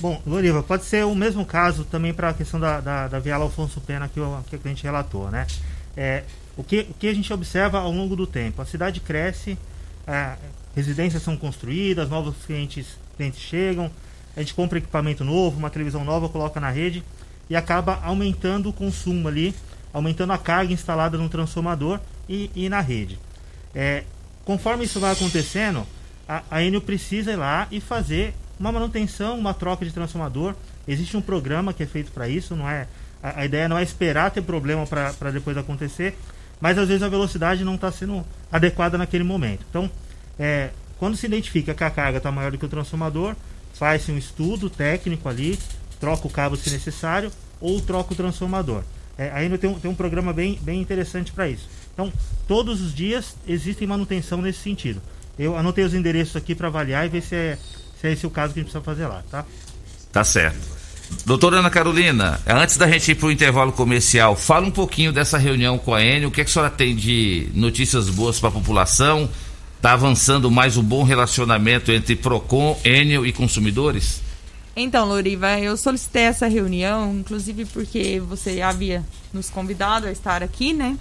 Bom, Loriva, pode ser o mesmo caso também para a questão da, da, da Viala Alfonso Pena que, o, que a gente relatou, né? É, o, que, o que a gente observa ao longo do tempo? A cidade cresce, é, residências são construídas, novos clientes, clientes chegam, a gente compra equipamento novo, uma televisão nova, coloca na rede e acaba aumentando o consumo ali, aumentando a carga instalada no transformador e, e na rede. É, conforme isso vai acontecendo, a, a Enel precisa ir lá e fazer uma manutenção, uma troca de transformador. Existe um programa que é feito para isso, não é? A, a, ideia não é esperar ter problema para depois acontecer, mas às vezes a velocidade não está sendo adequada naquele momento. Então, é, quando se identifica que a carga está maior do que o transformador, faz-se um estudo técnico ali, troca o cabo se necessário ou troca o transformador. É, ainda tem um, tem um programa bem, bem interessante para isso. Então, todos os dias existem manutenção nesse sentido. Eu anotei os endereços aqui para avaliar e ver se é, se é esse o caso que a gente precisa fazer lá, tá? Tá certo. Doutora Ana Carolina, antes da gente ir para o intervalo comercial, fala um pouquinho dessa reunião com a Enel. O que, é que a senhora tem de notícias boas para a população? Está avançando mais um bom relacionamento entre PROCON, Enel e consumidores? Então, Loriva, eu solicitei essa reunião, inclusive porque você havia nos convidado a estar aqui, né?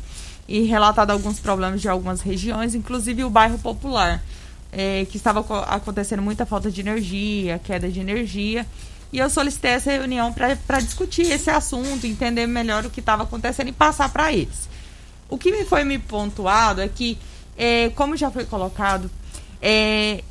E relatado alguns problemas de algumas regiões, inclusive o bairro Popular, é, que estava acontecendo muita falta de energia, queda de energia. E eu solicitei essa reunião para discutir esse assunto, entender melhor o que estava acontecendo e passar para eles. O que me foi me pontuado é que é, como já foi colocado, é,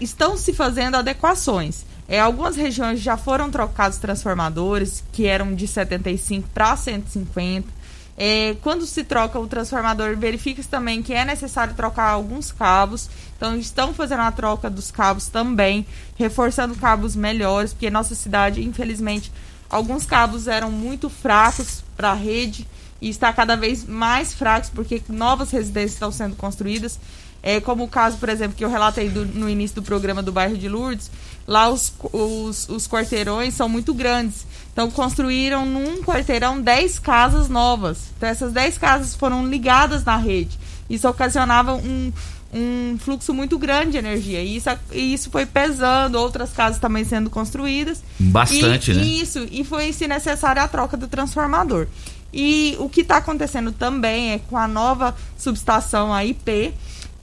estão se fazendo adequações. É, algumas regiões já foram trocados transformadores, que eram de 75 para 150. É, quando se troca o transformador, verifica-se também que é necessário trocar alguns cabos. Então, estão fazendo a troca dos cabos também, reforçando cabos melhores, porque nossa cidade, infelizmente, alguns cabos eram muito fracos para a rede e está cada vez mais fracos porque novas residências estão sendo construídas. É, como o caso, por exemplo, que eu relatei do, no início do programa do bairro de Lourdes, lá os, os, os quarteirões são muito grandes. Então construíram num quarteirão 10 casas novas. Então essas 10 casas foram ligadas na rede. Isso ocasionava um, um fluxo muito grande de energia. E isso, e isso foi pesando, outras casas também sendo construídas. Bastante, e, né? Isso, e foi se necessário a troca do transformador. E o que está acontecendo também é com a nova subestação a IP,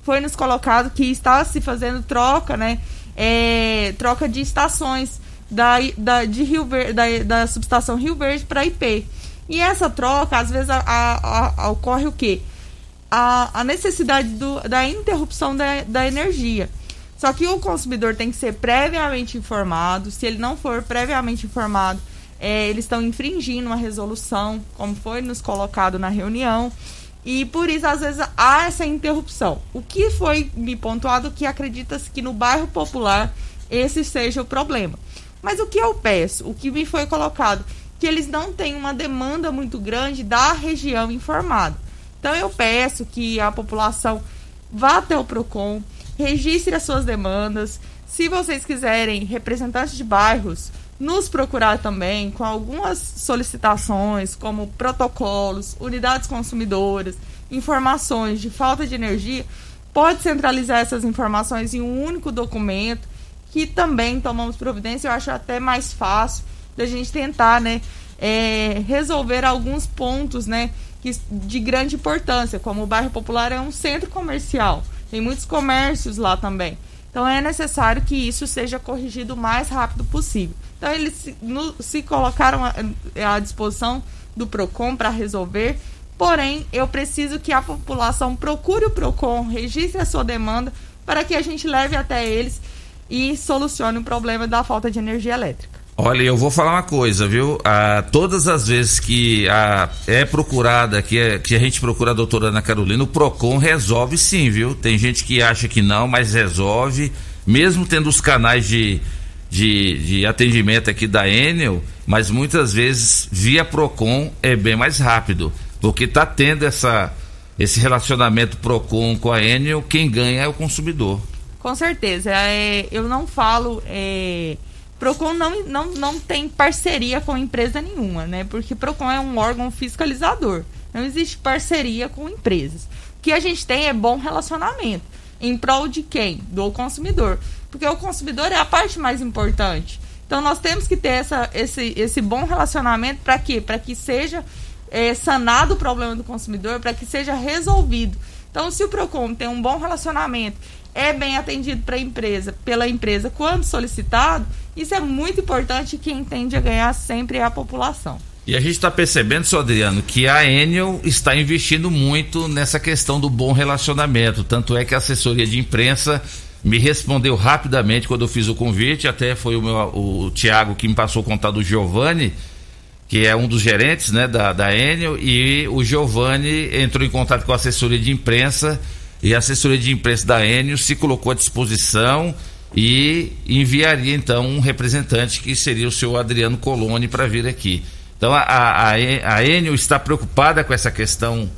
foi nos colocado que está se fazendo troca, né? É, troca de estações da, da, de Rio Verde, da, da subestação Rio Verde para IP. E essa troca, às vezes, a, a, a, ocorre o quê? A, a necessidade do, da interrupção da, da energia. Só que o consumidor tem que ser previamente informado. Se ele não for previamente informado, é, eles estão infringindo uma resolução, como foi nos colocado na reunião. E por isso, às vezes, há essa interrupção. O que foi me pontuado que acredita-se que no bairro popular esse seja o problema. Mas o que eu peço, o que me foi colocado, que eles não têm uma demanda muito grande da região informada. Então eu peço que a população vá até o PROCON, registre as suas demandas. Se vocês quiserem representantes de bairros, nos procurar também com algumas solicitações, como protocolos, unidades consumidoras, informações de falta de energia, pode centralizar essas informações em um único documento, que também tomamos providência, eu acho até mais fácil da gente tentar, né, é, resolver alguns pontos, né, que, de grande importância, como o bairro Popular é um centro comercial, tem muitos comércios lá também. Então é necessário que isso seja corrigido o mais rápido possível. Então eles se, no, se colocaram à, à disposição do PROCON para resolver. Porém, eu preciso que a população procure o PROCON, registre a sua demanda, para que a gente leve até eles e solucione o problema da falta de energia elétrica. Olha, eu vou falar uma coisa, viu? Ah, todas as vezes que ah, é procurada, que, é, que a gente procura a doutora Ana Carolina, o PROCON resolve sim, viu? Tem gente que acha que não, mas resolve, mesmo tendo os canais de, de, de atendimento aqui da Enel, mas muitas vezes via PROCON é bem mais rápido, porque está tendo essa, esse relacionamento PROCON com a Enel, quem ganha é o consumidor. Com certeza. É, eu não falo. É Procon não, não, não tem parceria com empresa nenhuma, né? Porque Procon é um órgão fiscalizador. Não existe parceria com empresas. O que a gente tem é bom relacionamento. Em prol de quem? Do consumidor. Porque o consumidor é a parte mais importante. Então nós temos que ter essa, esse, esse bom relacionamento para quê? Para que seja é, sanado o problema do consumidor, para que seja resolvido. Então, se o PROCON tem um bom relacionamento, é bem atendido para empresa, pela empresa quando solicitado, isso é muito importante e quem tende a ganhar sempre é a população. E a gente está percebendo, senhor Adriano, que a Enel está investindo muito nessa questão do bom relacionamento. Tanto é que a assessoria de imprensa me respondeu rapidamente quando eu fiz o convite. Até foi o, meu, o Tiago que me passou o contato do Giovanni, que é um dos gerentes né, da, da Enel. E o Giovanni entrou em contato com a assessoria de imprensa. E a assessoria de imprensa da Enel se colocou à disposição e enviaria então um representante que seria o seu Adriano Coloni para vir aqui. Então a, a, a Enel está preocupada com essa questão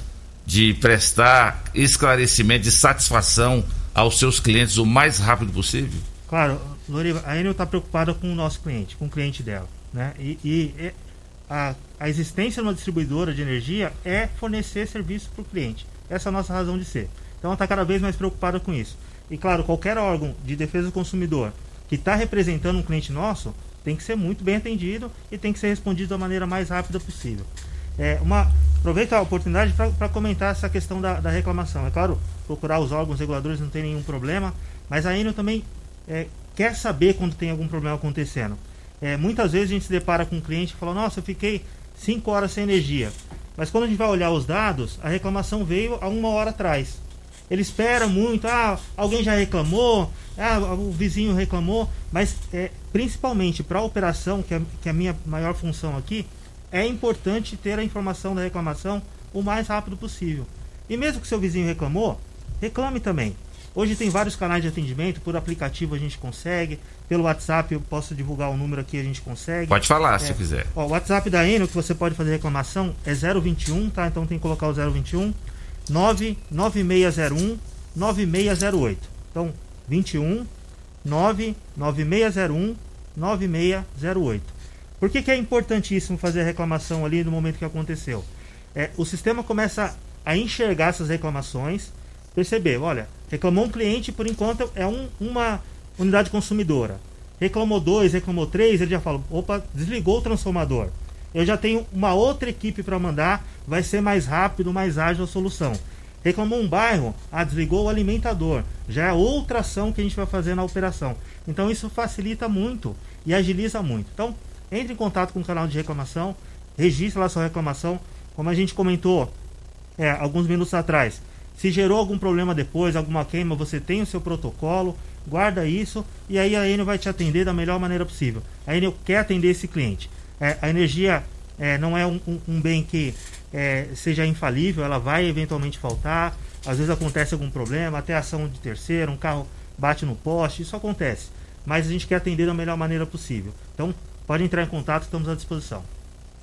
de prestar esclarecimento e satisfação aos seus clientes o mais rápido possível? Claro, Loriva, a Enel está preocupada com o nosso cliente, com o cliente dela. Né? E, e a, a existência de uma distribuidora de energia é fornecer serviço para o cliente. Essa é a nossa razão de ser. Então ela está cada vez mais preocupada com isso. E claro, qualquer órgão de defesa do consumidor que está representando um cliente nosso tem que ser muito bem atendido e tem que ser respondido da maneira mais rápida possível. É, uma, aproveito a oportunidade para comentar essa questão da, da, reclamação. É claro, procurar os órgãos reguladores não tem nenhum problema, mas a Enel também é, quer saber quando tem algum problema acontecendo. É, muitas vezes a gente se depara com um cliente que fala: Nossa, eu fiquei 5 horas sem energia. Mas quando a gente vai olhar os dados, a reclamação veio há uma hora atrás. Ele espera muito, ah, alguém já reclamou, ah, o vizinho reclamou, mas é, principalmente para a operação, que é, que é a minha maior função aqui, é importante ter a informação da reclamação o mais rápido possível. E mesmo que seu vizinho reclamou, reclame também. Hoje tem vários canais de atendimento, por aplicativo a gente consegue, pelo WhatsApp eu posso divulgar o número aqui, a gente consegue. Pode falar é, se quiser. Ó, o WhatsApp da Enel que você pode fazer reclamação é 021, tá? Então tem que colocar o 021 99601 9608. Então 21 99601 9608. Por que, que é importantíssimo fazer a reclamação ali no momento que aconteceu? É, o sistema começa a enxergar essas reclamações, perceber, olha, reclamou um cliente, por enquanto é um, uma unidade consumidora. Reclamou dois, reclamou três, ele já fala, opa, desligou o transformador. Eu já tenho uma outra equipe para mandar, vai ser mais rápido, mais ágil a solução. Reclamou um bairro, ah, desligou o alimentador. Já é outra ação que a gente vai fazer na operação. Então isso facilita muito e agiliza muito. Então, entre em contato com o canal de reclamação, registre lá sua reclamação. Como a gente comentou é, alguns minutos atrás, se gerou algum problema depois, alguma queima, você tem o seu protocolo, guarda isso e aí a Enel vai te atender da melhor maneira possível. A Enel quer atender esse cliente. É, a energia é, não é um, um, bem que é, seja infalível, ela vai eventualmente faltar. Às vezes acontece algum problema, até ação de terceiro, um carro bate no poste, isso acontece. Mas a gente quer atender da melhor maneira possível. Então, pode entrar em contato, estamos à disposição.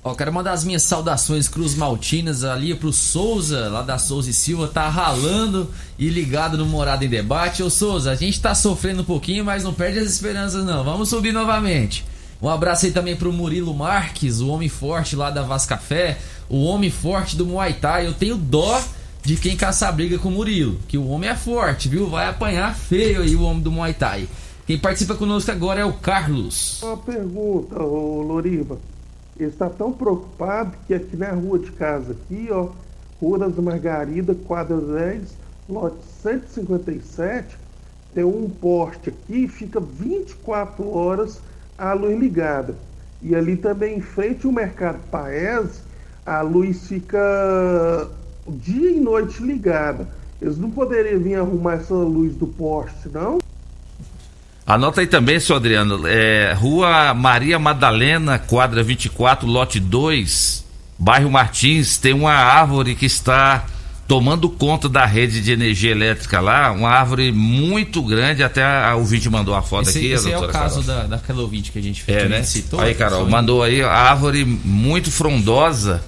Ó, quero mandar as minhas saudações Cruz Maltinas ali pro Souza, lá da Souza e Silva, tá ralando e ligado no Morada em Debate. Ô Souza, a gente tá sofrendo um pouquinho, mas não perde as esperanças não. Vamos subir novamente. Um abraço aí também pro Murilo Marques, o homem forte lá da Vascafé, o homem forte do Muay Thai. Eu tenho dó de quem caça briga com o Murilo, que o homem é forte, viu? Vai apanhar feio aí o homem do Muay Thai. Quem participa conosco agora é o Carlos. Uma pergunta, ô Loriva. Ele está tão preocupado que aqui na rua de casa, aqui, ó, Rua das Margarida, quadra 10, lote 157, tem um poste aqui, fica 24 horas a luz ligada. E ali também em frente ao mercado Paes, a luz fica dia e noite ligada. Eles não poderiam vir arrumar essa luz do poste, não? Anota aí também, senhor Adriano, é, Rua Maria Madalena, quadra 24, lote 2, bairro Martins, tem uma árvore que está tomando conta da rede de energia elétrica lá, uma árvore muito grande, até a ouvinte mandou a foto esse, aqui. Esse é o caso da, daquela ouvinte que a gente é, né? citou. Aí, Carol, mandou aí a árvore muito frondosa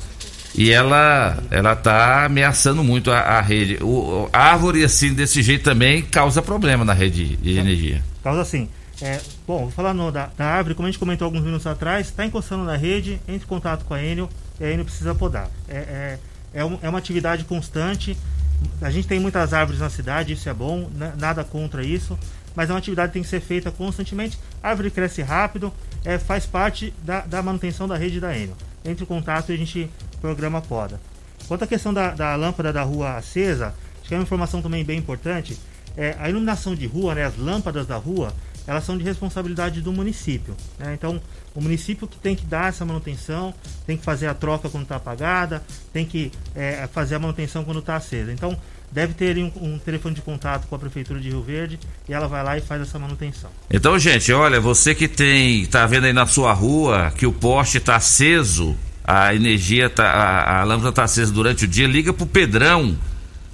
e ela ela tá ameaçando muito a, a rede. O, a árvore assim desse jeito também causa problema na rede de energia. Causa sim. É, bom, vou falar no, da, da, árvore, como a gente comentou alguns minutos atrás, está encostando na rede, entre em contato com a Enel e a Enel precisa podar. É, é, é, um, é uma atividade constante. A gente tem muitas árvores na cidade, isso é bom, nada contra isso, mas é uma atividade que tem que ser feita constantemente. A árvore cresce rápido, é, faz parte da, da manutenção da rede da Enel. Entre em contato e a gente programa poda. Quanto à questão da, da lâmpada da rua acesa, acho que é uma informação também bem importante. É, a iluminação de rua, né, as lâmpadas da rua, elas são de responsabilidade do município. Né? Então, o município que tem que dar essa manutenção, tem que fazer a troca quando está apagada, tem que é, fazer a manutenção quando está acesa. Então, deve ter um, um, telefone de contato com a prefeitura de Rio Verde e ela vai lá e faz essa manutenção. Então, gente, olha, você que tem, está vendo aí na sua rua que o poste está aceso, a energia tá, a, a lâmpada está acesa durante o dia, liga pro Pedrão,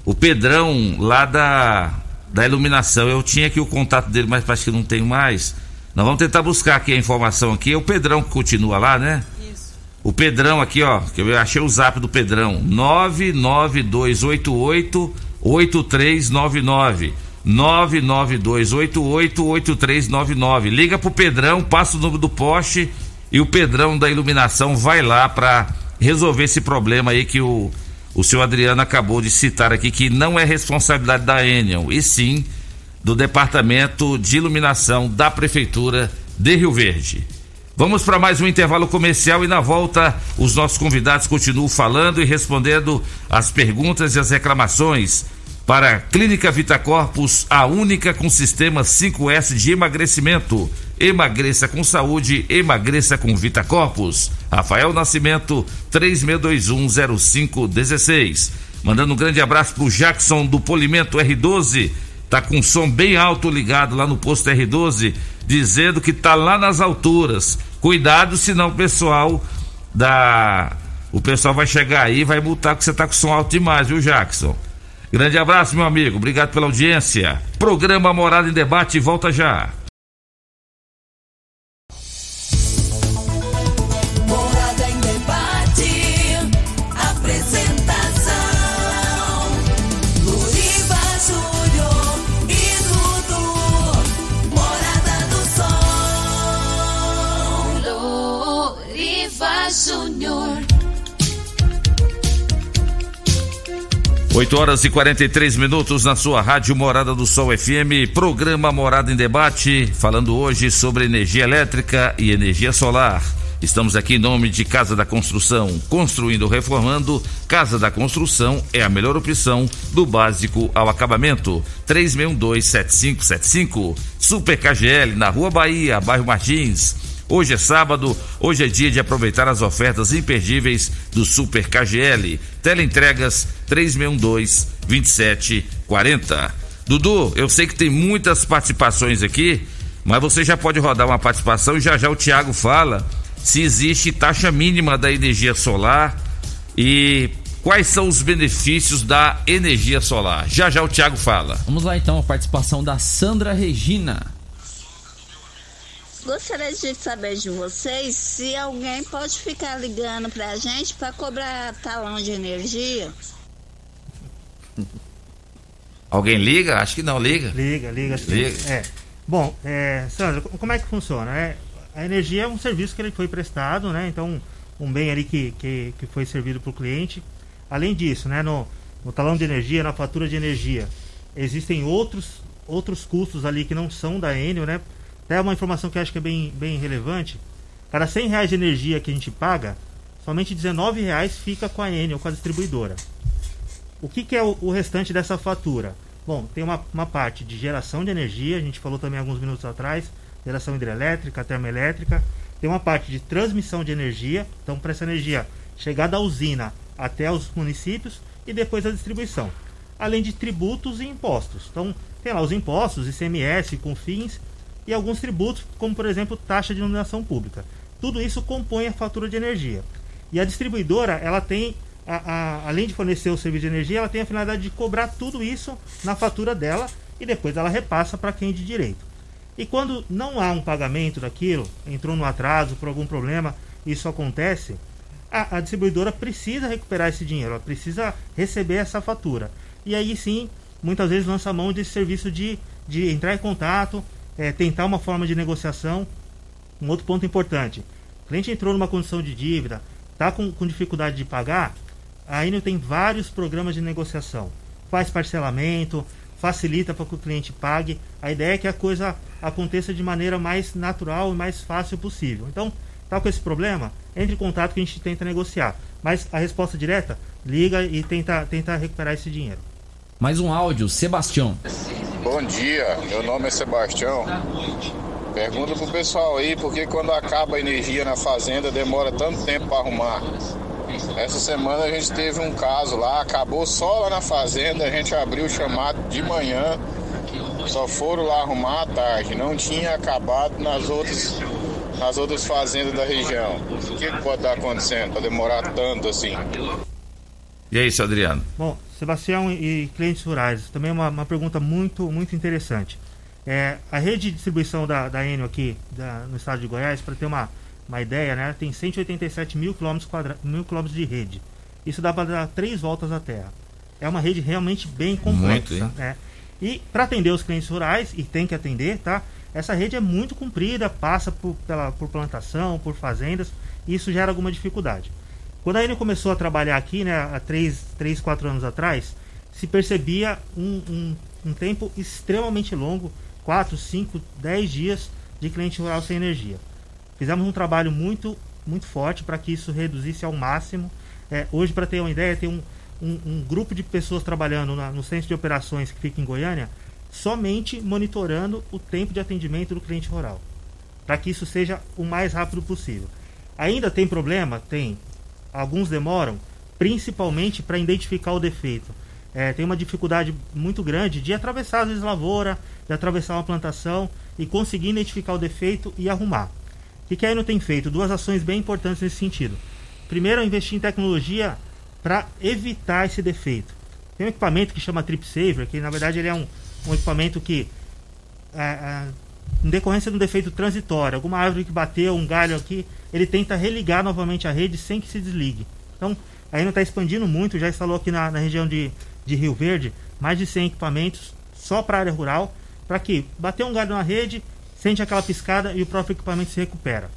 o Pedrão lá da da iluminação. Eu tinha aqui o contato dele, mas parece que não tem mais. Nós vamos tentar buscar aqui a informação aqui. É o Pedrão que continua lá, né? Isso. O Pedrão aqui, ó, que eu achei o zap do Pedrão. 99288 8399. 99288 8399. Liga pro Pedrão, passa o número do poste e o Pedrão da iluminação vai lá para resolver esse problema aí que o o senhor Adriano acabou de citar aqui que não é responsabilidade da Enel, e sim do Departamento de Iluminação da Prefeitura de Rio Verde. Vamos para mais um intervalo comercial e na volta os nossos convidados continuam falando e respondendo as perguntas e as reclamações para a Clínica Vita Corpus, a única com sistema 5S de emagrecimento. Emagreça com saúde, emagreça com Vita Corpus. Rafael Nascimento, 36210516. Mandando um grande abraço pro Jackson do Polimento R12. Tá com som bem alto ligado lá no posto R12, dizendo que tá lá nas alturas. Cuidado, senão o pessoal da. O pessoal vai chegar aí e vai multar que você tá com som alto demais, viu, Jackson? Grande abraço, meu amigo. Obrigado pela audiência. Programa Morada em Debate volta já. 8 horas e 43 minutos na sua rádio Morada do Sol FM, programa Morada em Debate, falando hoje sobre energia elétrica e energia solar. Estamos aqui em nome de Casa da Construção, construindo ou reformando. Casa da Construção é a melhor opção do básico ao acabamento. 36127575. Super KGL na Rua Bahia, bairro Martins. Hoje é sábado, hoje é dia de aproveitar as ofertas imperdíveis do Super KGL. Teleentregas 3612 2740. Dudu, eu sei que tem muitas participações aqui, mas você já pode rodar uma participação e já já o Tiago fala se existe taxa mínima da energia solar e quais são os benefícios da energia solar. Já já o Tiago fala. Vamos lá então, a participação da Sandra Regina. Gostaria de saber de vocês se alguém pode ficar ligando pra gente para cobrar talão de energia. Alguém liga? Acho que não, liga. Liga, liga. Liga. É. Bom, é, Sandra, como é que funciona? É, a energia é um serviço que ele foi prestado, né? Então, um bem ali que, que, que foi servido para o cliente. Além disso, né, no, no talão de energia, na fatura de energia, existem outros, outros custos ali que não são da Enel, né? Até uma informação que eu acho que é bem, bem relevante. Cada 100 reais de energia que a gente paga, somente 19 reais fica com a Enel, com a distribuidora. O que, que é o, o, restante dessa fatura? Bom, tem uma, uma parte de geração de energia, a gente falou também alguns minutos atrás, geração hidrelétrica, termoelétrica. Tem uma parte de transmissão de energia, então para essa energia chegar da usina até os municípios e depois a distribuição. Além de tributos e impostos. Então, tem lá os impostos, ICMS, CONFINS e alguns tributos, como por exemplo taxa de iluminação pública. Tudo isso compõe a fatura de energia. E a distribuidora, ela tem a, a, além de fornecer o serviço de energia, ela tem a finalidade de cobrar tudo isso na fatura dela e depois ela repassa para quem de direito. E quando não há um pagamento daquilo, entrou no atraso por algum problema, isso acontece, a, a distribuidora precisa recuperar esse dinheiro, ela precisa receber essa fatura. E aí sim, muitas vezes lança a mão desse serviço de, de entrar em contato é, tentar uma forma de negociação. Um outro ponto importante: o cliente entrou numa condição de dívida, está com, com dificuldade de pagar, a Enel tem vários programas de negociação. Faz parcelamento, facilita para que o cliente pague. A ideia é que a coisa aconteça de maneira mais natural e mais fácil possível. Então, tá com esse problema? Entre em contato que a gente tenta negociar. Mas a resposta direta, liga e tenta, tenta recuperar esse dinheiro. Mais um áudio, Sebastião. Bom dia, meu nome é Sebastião. Pergunta pro pessoal aí por que quando acaba a energia na fazenda demora tanto tempo para arrumar. Essa semana a gente teve um caso lá, acabou só lá na fazenda, a gente abriu o chamado de manhã, só foram lá arrumar à tarde, não tinha acabado nas outras, nas outras fazendas da região. O que, pode estar acontecendo para demorar tanto assim? E é isso, Adriano. Bom, Sebastião e clientes rurais, também é uma, uma pergunta muito, muito interessante. É, a rede de distribuição da, da Enel aqui da- no estado de Goiás, para ter uma, uma ideia, né, tem 187 mil quilômetros, quadra, mil quilômetros de rede. Isso dá para dar três voltas à Terra. É uma rede realmente bem complexa. Muito, né? E para atender os clientes rurais, e tem que atender, tá? Essa rede é muito comprida, passa por, pela, por plantação, por fazendas, e isso gera alguma dificuldade. Quando a Enel começou a trabalhar aqui, né, há 3, 3 4 anos atrás, se percebia um, um, um tempo extremamente longo 4, 5, 10 dias de cliente rural sem energia. Fizemos um trabalho muito, muito forte para que isso reduzisse ao máximo. É, hoje, para ter uma ideia, tem um, um, um grupo de pessoas trabalhando na- no centro de operações que fica em Goiânia, somente monitorando o tempo de atendimento do cliente rural, para que isso seja o mais rápido possível. Ainda tem problema? Tem. Alguns demoram, principalmente para identificar o defeito. É, tem uma dificuldade muito grande de atravessar vezes lavoura, de atravessar uma plantação e conseguir identificar o defeito e arrumar. O que, que a Eno tem feito? Duas ações bem importantes nesse sentido. Primeiro, é investir em tecnologia para evitar esse defeito. Tem um equipamento que chama Trip Saver, que na verdade ele é um, um equipamento que, é, é, em decorrência de um defeito transitório, alguma árvore que bateu, um galho aqui, ele tenta religar novamente a rede sem que se desligue. Então, a Eno está expandindo muito, já instalou aqui na, na região de, de Rio Verde mais de 100 equipamentos só para a área rural, para que bater um galho na rede, sente aquela piscada e o próprio equipamento se recupera.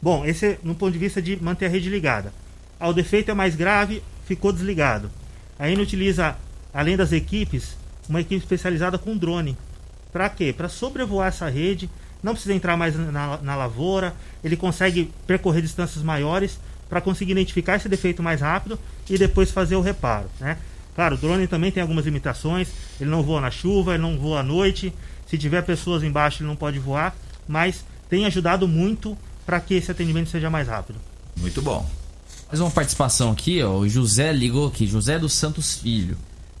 Bom, esse é no ponto de vista de manter a rede ligada. Ah, o defeito é mais grave, ficou desligado. A Eno utiliza, além das equipes, uma equipe especializada com drone. Para quê? Para sobrevoar essa rede, não precisa entrar mais na, na lavoura, ele consegue percorrer distâncias maiores para conseguir identificar esse defeito mais rápido e depois fazer o reparo. Né? Claro, o drone também tem algumas limitações, ele não voa na chuva, ele não voa à noite, se tiver pessoas embaixo ele não pode voar, mas tem ajudado muito para que esse atendimento seja mais rápido. Muito bom. Mais uma participação aqui, ó. O José ligou aqui, José dos Santos Filho.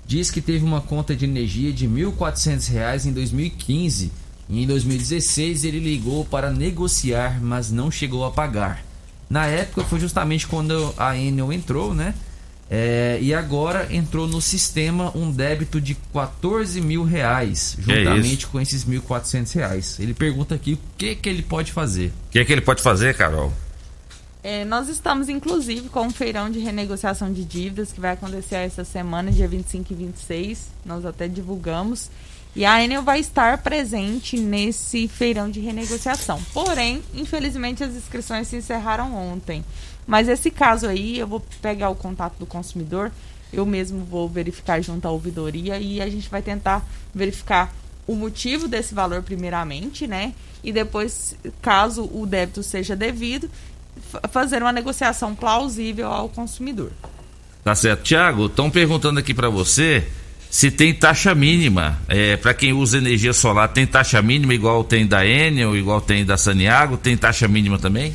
Diz que teve uma conta de energia de 1.400 reais em 2015 e em 2016 ele ligou para negociar, mas não chegou a pagar. Na época foi justamente quando a Enel entrou, né? É, e agora entrou no sistema um débito de 14 mil reais, juntamente isso? com esses 1.400 reais. Ele pergunta aqui o que, que ele pode fazer. O que é que ele pode fazer, Carol? É, nós estamos, inclusive, com um feirão de renegociação de dívidas que vai acontecer essa semana, dia 25 e 26. Nós até divulgamos. E a Enel vai estar presente nesse feirão de renegociação. Porém, infelizmente, as inscrições se encerraram ontem. Mas esse caso aí, eu vou pegar o contato do consumidor, eu mesmo vou verificar junto à ouvidoria e a gente vai tentar verificar o motivo desse valor primeiramente, né? E depois, caso o débito seja devido, fa- fazer uma negociação plausível ao consumidor. Tá certo. Tiago, estão perguntando aqui para você se tem taxa mínima. É, para quem usa energia solar, tem taxa mínima igual tem da Enel, igual tem da Saniago? Tem taxa mínima também?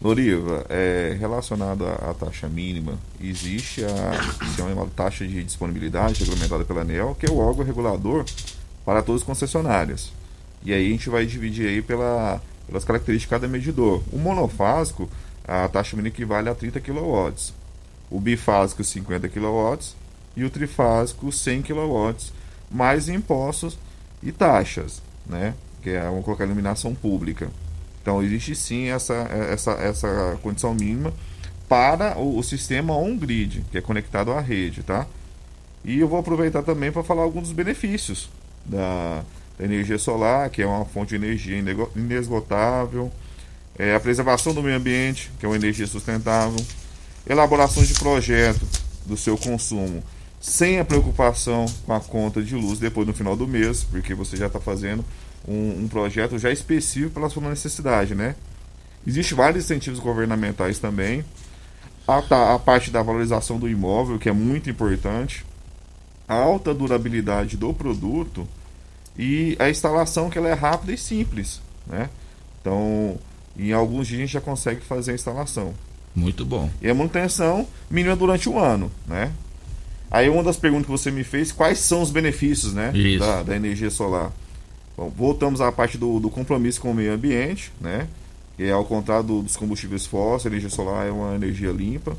Loriva, é, relacionado à, taxa mínima, existe a, é uma taxa de disponibilidade regulamentada pela ANEL, que é o órgão regulador para todas as concessionárias. E aí a gente vai dividir aí pela, pelas características de cada medidor. O monofásico, a taxa mínima equivale a 30 kW. O bifásico, 50 kW. E o trifásico, 100 kW. Mais impostos e taxas, né? Que é, vamos colocar iluminação pública. Então existe sim essa, essa, essa condição mínima para o, o sistema on-grid, que é conectado à rede, tá? E eu vou aproveitar também para falar alguns dos benefícios da, da energia solar, que é uma fonte de energia inesgotável, é, a preservação do meio ambiente, que é uma energia sustentável, elaboração de projeto do seu consumo sem a preocupação com a conta de luz depois no final do mês, porque você já está fazendo um, um projeto já específico pela sua necessidade, né? Existem vários incentivos governamentais também. A, ta- a parte da valorização do imóvel, que é muito importante. A alta durabilidade do produto e a instalação que ela é rápida e simples, né? Então, em alguns dias a gente já consegue fazer a instalação. Muito bom. E a manutenção mínima durante um ano, né? Aí uma das perguntas que você me fez, quais são os benefícios, né, da, da energia solar? Bom, voltamos à parte do, do compromisso com o meio ambiente, né? Que é ao contrário do- dos combustíveis fósseis, a energia solar é uma energia limpa.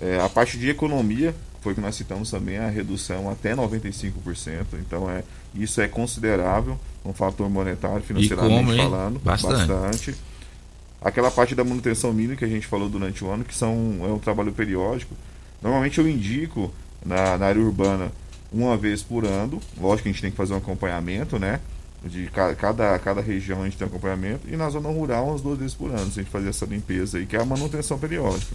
É, a parte de economia, foi que nós citamos também, a redução até 95%. Então, é, isso é considerável, um fator monetário, financeiramente como, falando. Bastante. bastante. Aquela parte da manutenção mínima que a gente falou durante o ano, que são, é um trabalho periódico. Normalmente eu indico na, na área urbana uma vez por ano. Lógico que a gente tem que fazer um acompanhamento, né? De ca- cada, cada região a gente tem um acompanhamento. E na zona rural, umas duas vezes por ano, a gente fazer essa limpeza aí, que é a manutenção periódica.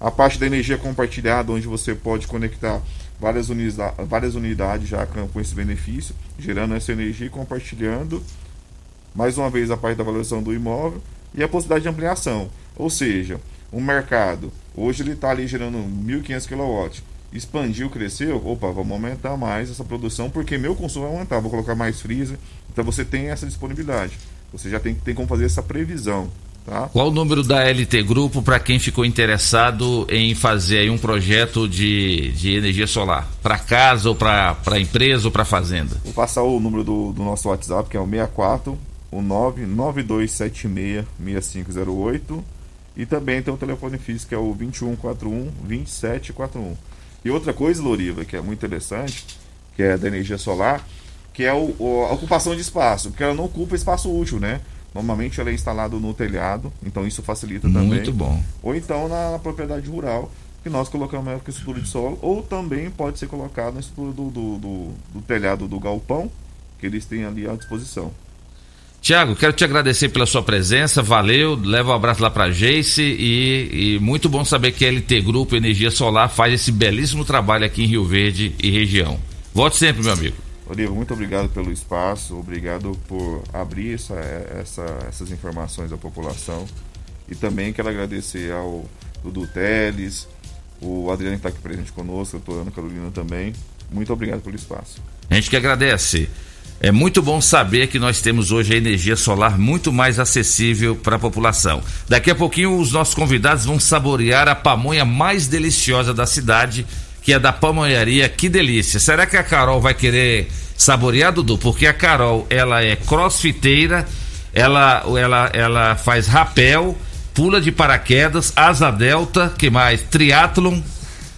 A parte da energia compartilhada, onde você pode conectar várias, unida várias unidades já com esse benefício, gerando essa energia e compartilhando. Mais uma vez, a parte da valorização do imóvel e a possibilidade de ampliação. Ou seja, o mercado, hoje ele está ali gerando 1.500 kW. Expandiu, cresceu, opa, vamos aumentar mais essa produção, porque meu consumo vai aumentar, vou colocar mais freezer. Então você tem essa disponibilidade. Você já tem, tem como fazer essa previsão. Tá? Qual o número da LT Grupo para quem ficou interessado em fazer aí um projeto de, de energia solar? Para casa ou para empresa ou para fazenda? Vou passar o número do, do nosso WhatsApp, que é o 64 o 99276 6508 e também tem o telefone físico que é o 2141 2741. E outra coisa, Loriva, que é muito interessante, que é da energia solar, que é o, o- a ocupação de espaço, porque ela não ocupa espaço útil, né? Normalmente ela é instalada no telhado, então isso facilita também. Muito bom. Ou então na, na propriedade rural, que nós colocamos a estrutura de solo, ou também pode ser colocado na estrutura do, do, do- do telhado do galpão, que eles têm ali à disposição. Tiago, quero te agradecer pela sua presença, valeu, leva um abraço lá pra Jace e, e muito bom saber que a LT Grupo Energia Solar faz esse belíssimo trabalho aqui em Rio Verde e região. Volte sempre, meu amigo. Olivo, muito obrigado pelo espaço, obrigado por abrir essa, essa- essas informações à população. E também quero agradecer ao Dudu Teles, o Adriano que está aqui presente conosco, a Ana Carolina também. Muito obrigado pelo espaço. A gente que agradece. É muito bom saber que nós temos hoje a energia solar muito mais acessível para a população. Daqui a pouquinho os nossos convidados vão saborear a pamonha mais deliciosa da cidade, que é da pamonharia Que Delícia. Será que a Carol vai querer saborear, Dudu? Porque a Carol, ela é crossfiteira, ela, ela, ela faz rapel, pula de paraquedas, asa delta, que mais? Triatlon,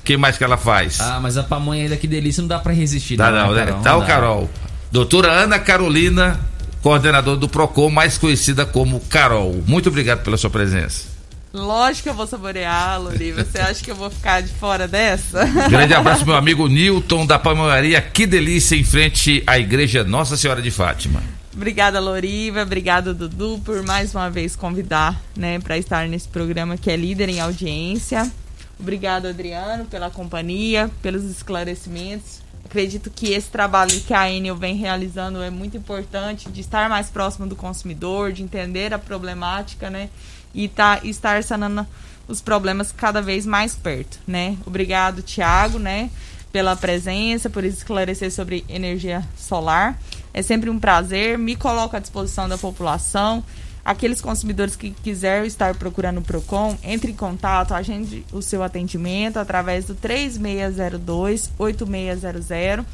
que mais que ela faz? Ah, mas a pamonha ainda que delícia não dá pra resistir. Tá não, né, né? Carol? Tá Não. Carol. Doutora Ana Carolina, coordenadora do PROCON, mais conhecida como Carol. Muito obrigado pela sua presença. Lógico que eu vou saborear, Loriva. Você acha que eu vou ficar de fora dessa? Grande abraço, meu amigo Newton da Pamonharia. Que delícia em frente à Igreja Nossa Senhora de Fátima. Obrigada, Loriva. Obrigada, Dudu, por mais uma vez convidar, né, para estar nesse programa que é líder em audiência. Obrigado, Adriano, pela companhia, pelos esclarecimentos. Acredito que esse trabalho que a Enel vem realizando é muito importante, de estar mais próximo do consumidor, de entender a problemática, né, e tá, estar sanando os problemas cada vez mais perto, né. Obrigado, Tiago, né, pela presença, por esclarecer sobre energia solar. É sempre um prazer, me coloco à disposição da população. Aqueles consumidores que quiserem estar procurando o Procon, entre em contato, agende o seu atendimento através do 3602-8600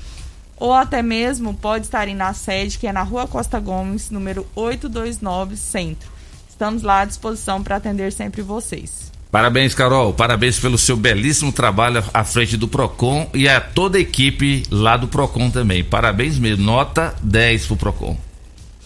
ou até mesmo pode estar na sede, que é na Rua Costa Gomes, número 829 Centro. Estamos lá à disposição para atender sempre vocês. Parabéns, Carol. Parabéns pelo seu belíssimo trabalho à frente do PROCON e a toda a equipe lá do PROCON também. Parabéns mesmo. Nota 10 pro PROCON.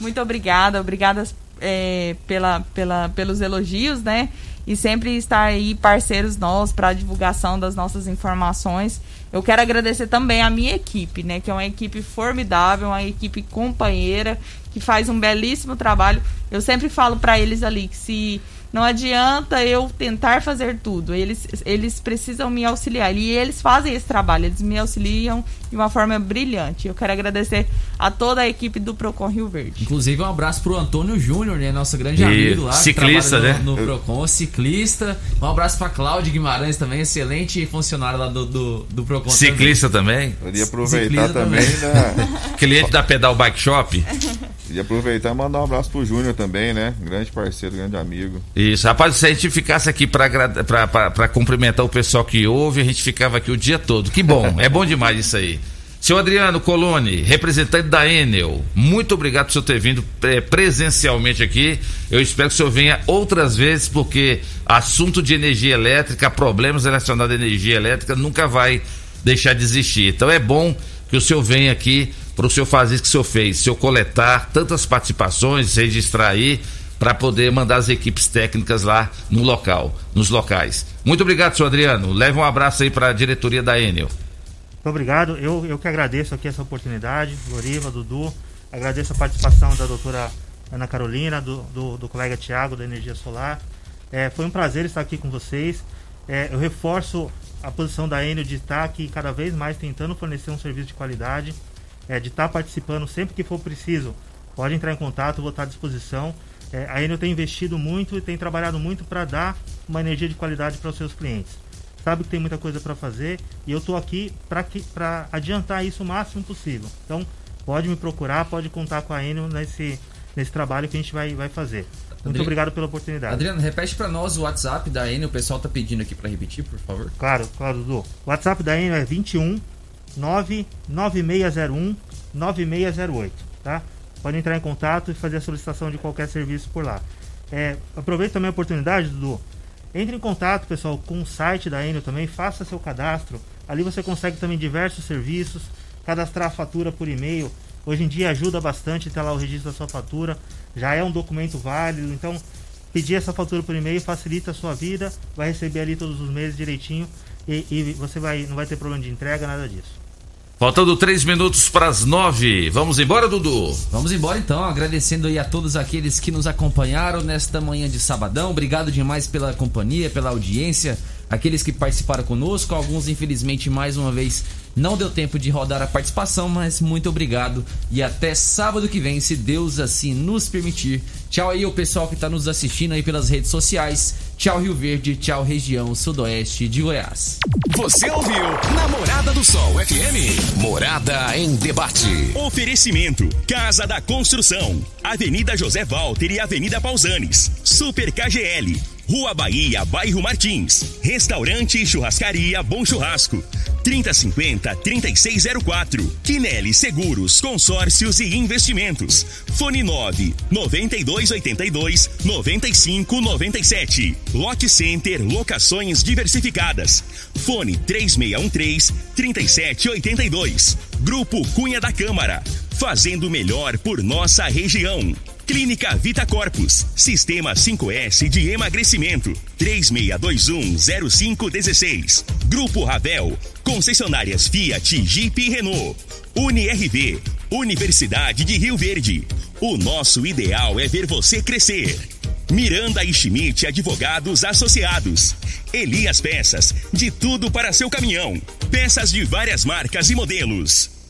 Muito obrigada, obrigada é, pela, pela, pelos elogios, né? e sempre estar aí parceiros nossos para divulgação das nossas informações. Eu quero agradecer também a minha equipe, né, que é uma equipe formidável, uma equipe companheira que faz um belíssimo trabalho. Eu sempre falo para eles ali que se não adianta eu tentar fazer tudo. Eles, eles precisam me auxiliar. E eles fazem esse trabalho, eles me auxiliam de uma forma brilhante. Eu quero agradecer a toda a equipe do Procon Rio Verde. Inclusive, um abraço pro Antônio Júnior, né? Nosso grande E amigo lá. que ciclista, né? No, no Procon, ciclista. Um abraço pra Cláudio Guimarães também, excelente funcionário lá do, do, do Procon. Ciclista também? Queria aproveitar Ciclista também, né? Cliente da Pedal Bike Shop. Queria aproveitar e mandar um abraço pro Júnior também, né? Grande parceiro, grande amigo. Isso, rapaz, se a gente ficasse aqui pra, pra, pra, pra cumprimentar o pessoal que ouve, a gente ficava aqui o dia todo. Que bom, é bom demais isso aí. Seu Adriano Coloni, representante da Enel, muito obrigado por senhor ter vindo eh, presencialmente aqui. Eu espero que o senhor venha outras vezes, porque assunto de energia elétrica, problemas relacionados à energia elétrica, nunca vai deixar de existir. Então é bom que o senhor venha aqui para o senhor fazer isso que o senhor fez, o senhor coletar tantas participações, registrar aí, para poder mandar as equipes técnicas lá no local, nos locais. Muito obrigado, senhor Adriano. Leve um abraço aí para a diretoria da Enel. Muito obrigado. Eu, eu que agradeço aqui essa oportunidade, Loriva, Dudu. Agradeço a participação da doutora Ana Carolina, do, do, do colega Tiago, da Energia Solar. É, foi um prazer estar aqui com vocês. É, eu reforço a posição da Enel de estar aqui cada vez mais tentando fornecer um serviço de qualidade, é, de estar participando sempre que for preciso. Pode entrar em contato, vou estar à disposição. É, a Enel tem investido muito e tem trabalhado muito para dar uma energia de qualidade para os seus clientes sabe que tem muita coisa para fazer e eu estou aqui para adiantar isso o máximo possível. Então, pode me procurar, pode contar com a Enel nesse, nesse trabalho que a gente vai, vai fazer. Muito obrigado pela oportunidade. Adriano, repete pra nós o WhatsApp da Enel, o pessoal tá pedindo aqui pra repetir, por favor. Claro, claro, Dudu. O WhatsApp da Enel é 21 99601 9608, tá? Pode entrar em contato e fazer a solicitação de qualquer serviço por lá. É, aproveito também a oportunidade, Dudu. Entre em contato, pessoal, com o site da Enel também, faça seu cadastro. Ali você consegue também diversos serviços, cadastrar a fatura por e-mail. Hoje em dia ajuda bastante ter lá o registro da sua fatura. Já é um documento válido, então pedir essa fatura por e-mail facilita a sua vida, vai receber ali todos os meses direitinho e, e você vai, não vai ter problema de entrega, nada disso. Faltando três minutos para as nove. Vamos embora, Dudu? Vamos embora então, agradecendo aí a todos aqueles que nos acompanharam nesta manhã de sabadão. Obrigado demais pela companhia, pela audiência, aqueles que participaram conosco, alguns infelizmente mais uma vez não deu tempo de rodar a participação, mas muito obrigado e até sábado que vem, se Deus assim nos permitir. Tchau aí o pessoal que está nos assistindo aí pelas redes sociais. Tchau Rio Verde, tchau região sudoeste de Goiás. Você ouviu Namorada do Sol FM. Morada em debate. Oferecimento: Casa da Construção, Avenida José Walter e Avenida Pausanes. Super KGL, Rua Bahia, Bairro Martins. Restaurante e Churrascaria Bom Churrasco. 3050-3604. Quinelli Seguros, Consórcios e Investimentos. Fone 9 9282 9597. Lote Center Locações Diversificadas. Fone 3613 3782. Grupo Cunha da Câmara. Fazendo melhor por nossa região. Clínica Vita Corpus, Sistema 5S de emagrecimento, 36210516. Grupo Ravel, concessionárias Fiat, Jeep e Renault. UniRV, Universidade de Rio Verde. O nosso ideal é ver você crescer. Miranda e Schmidt Advogados Associados. Elias Peças, de tudo para seu caminhão. Peças de várias marcas e modelos.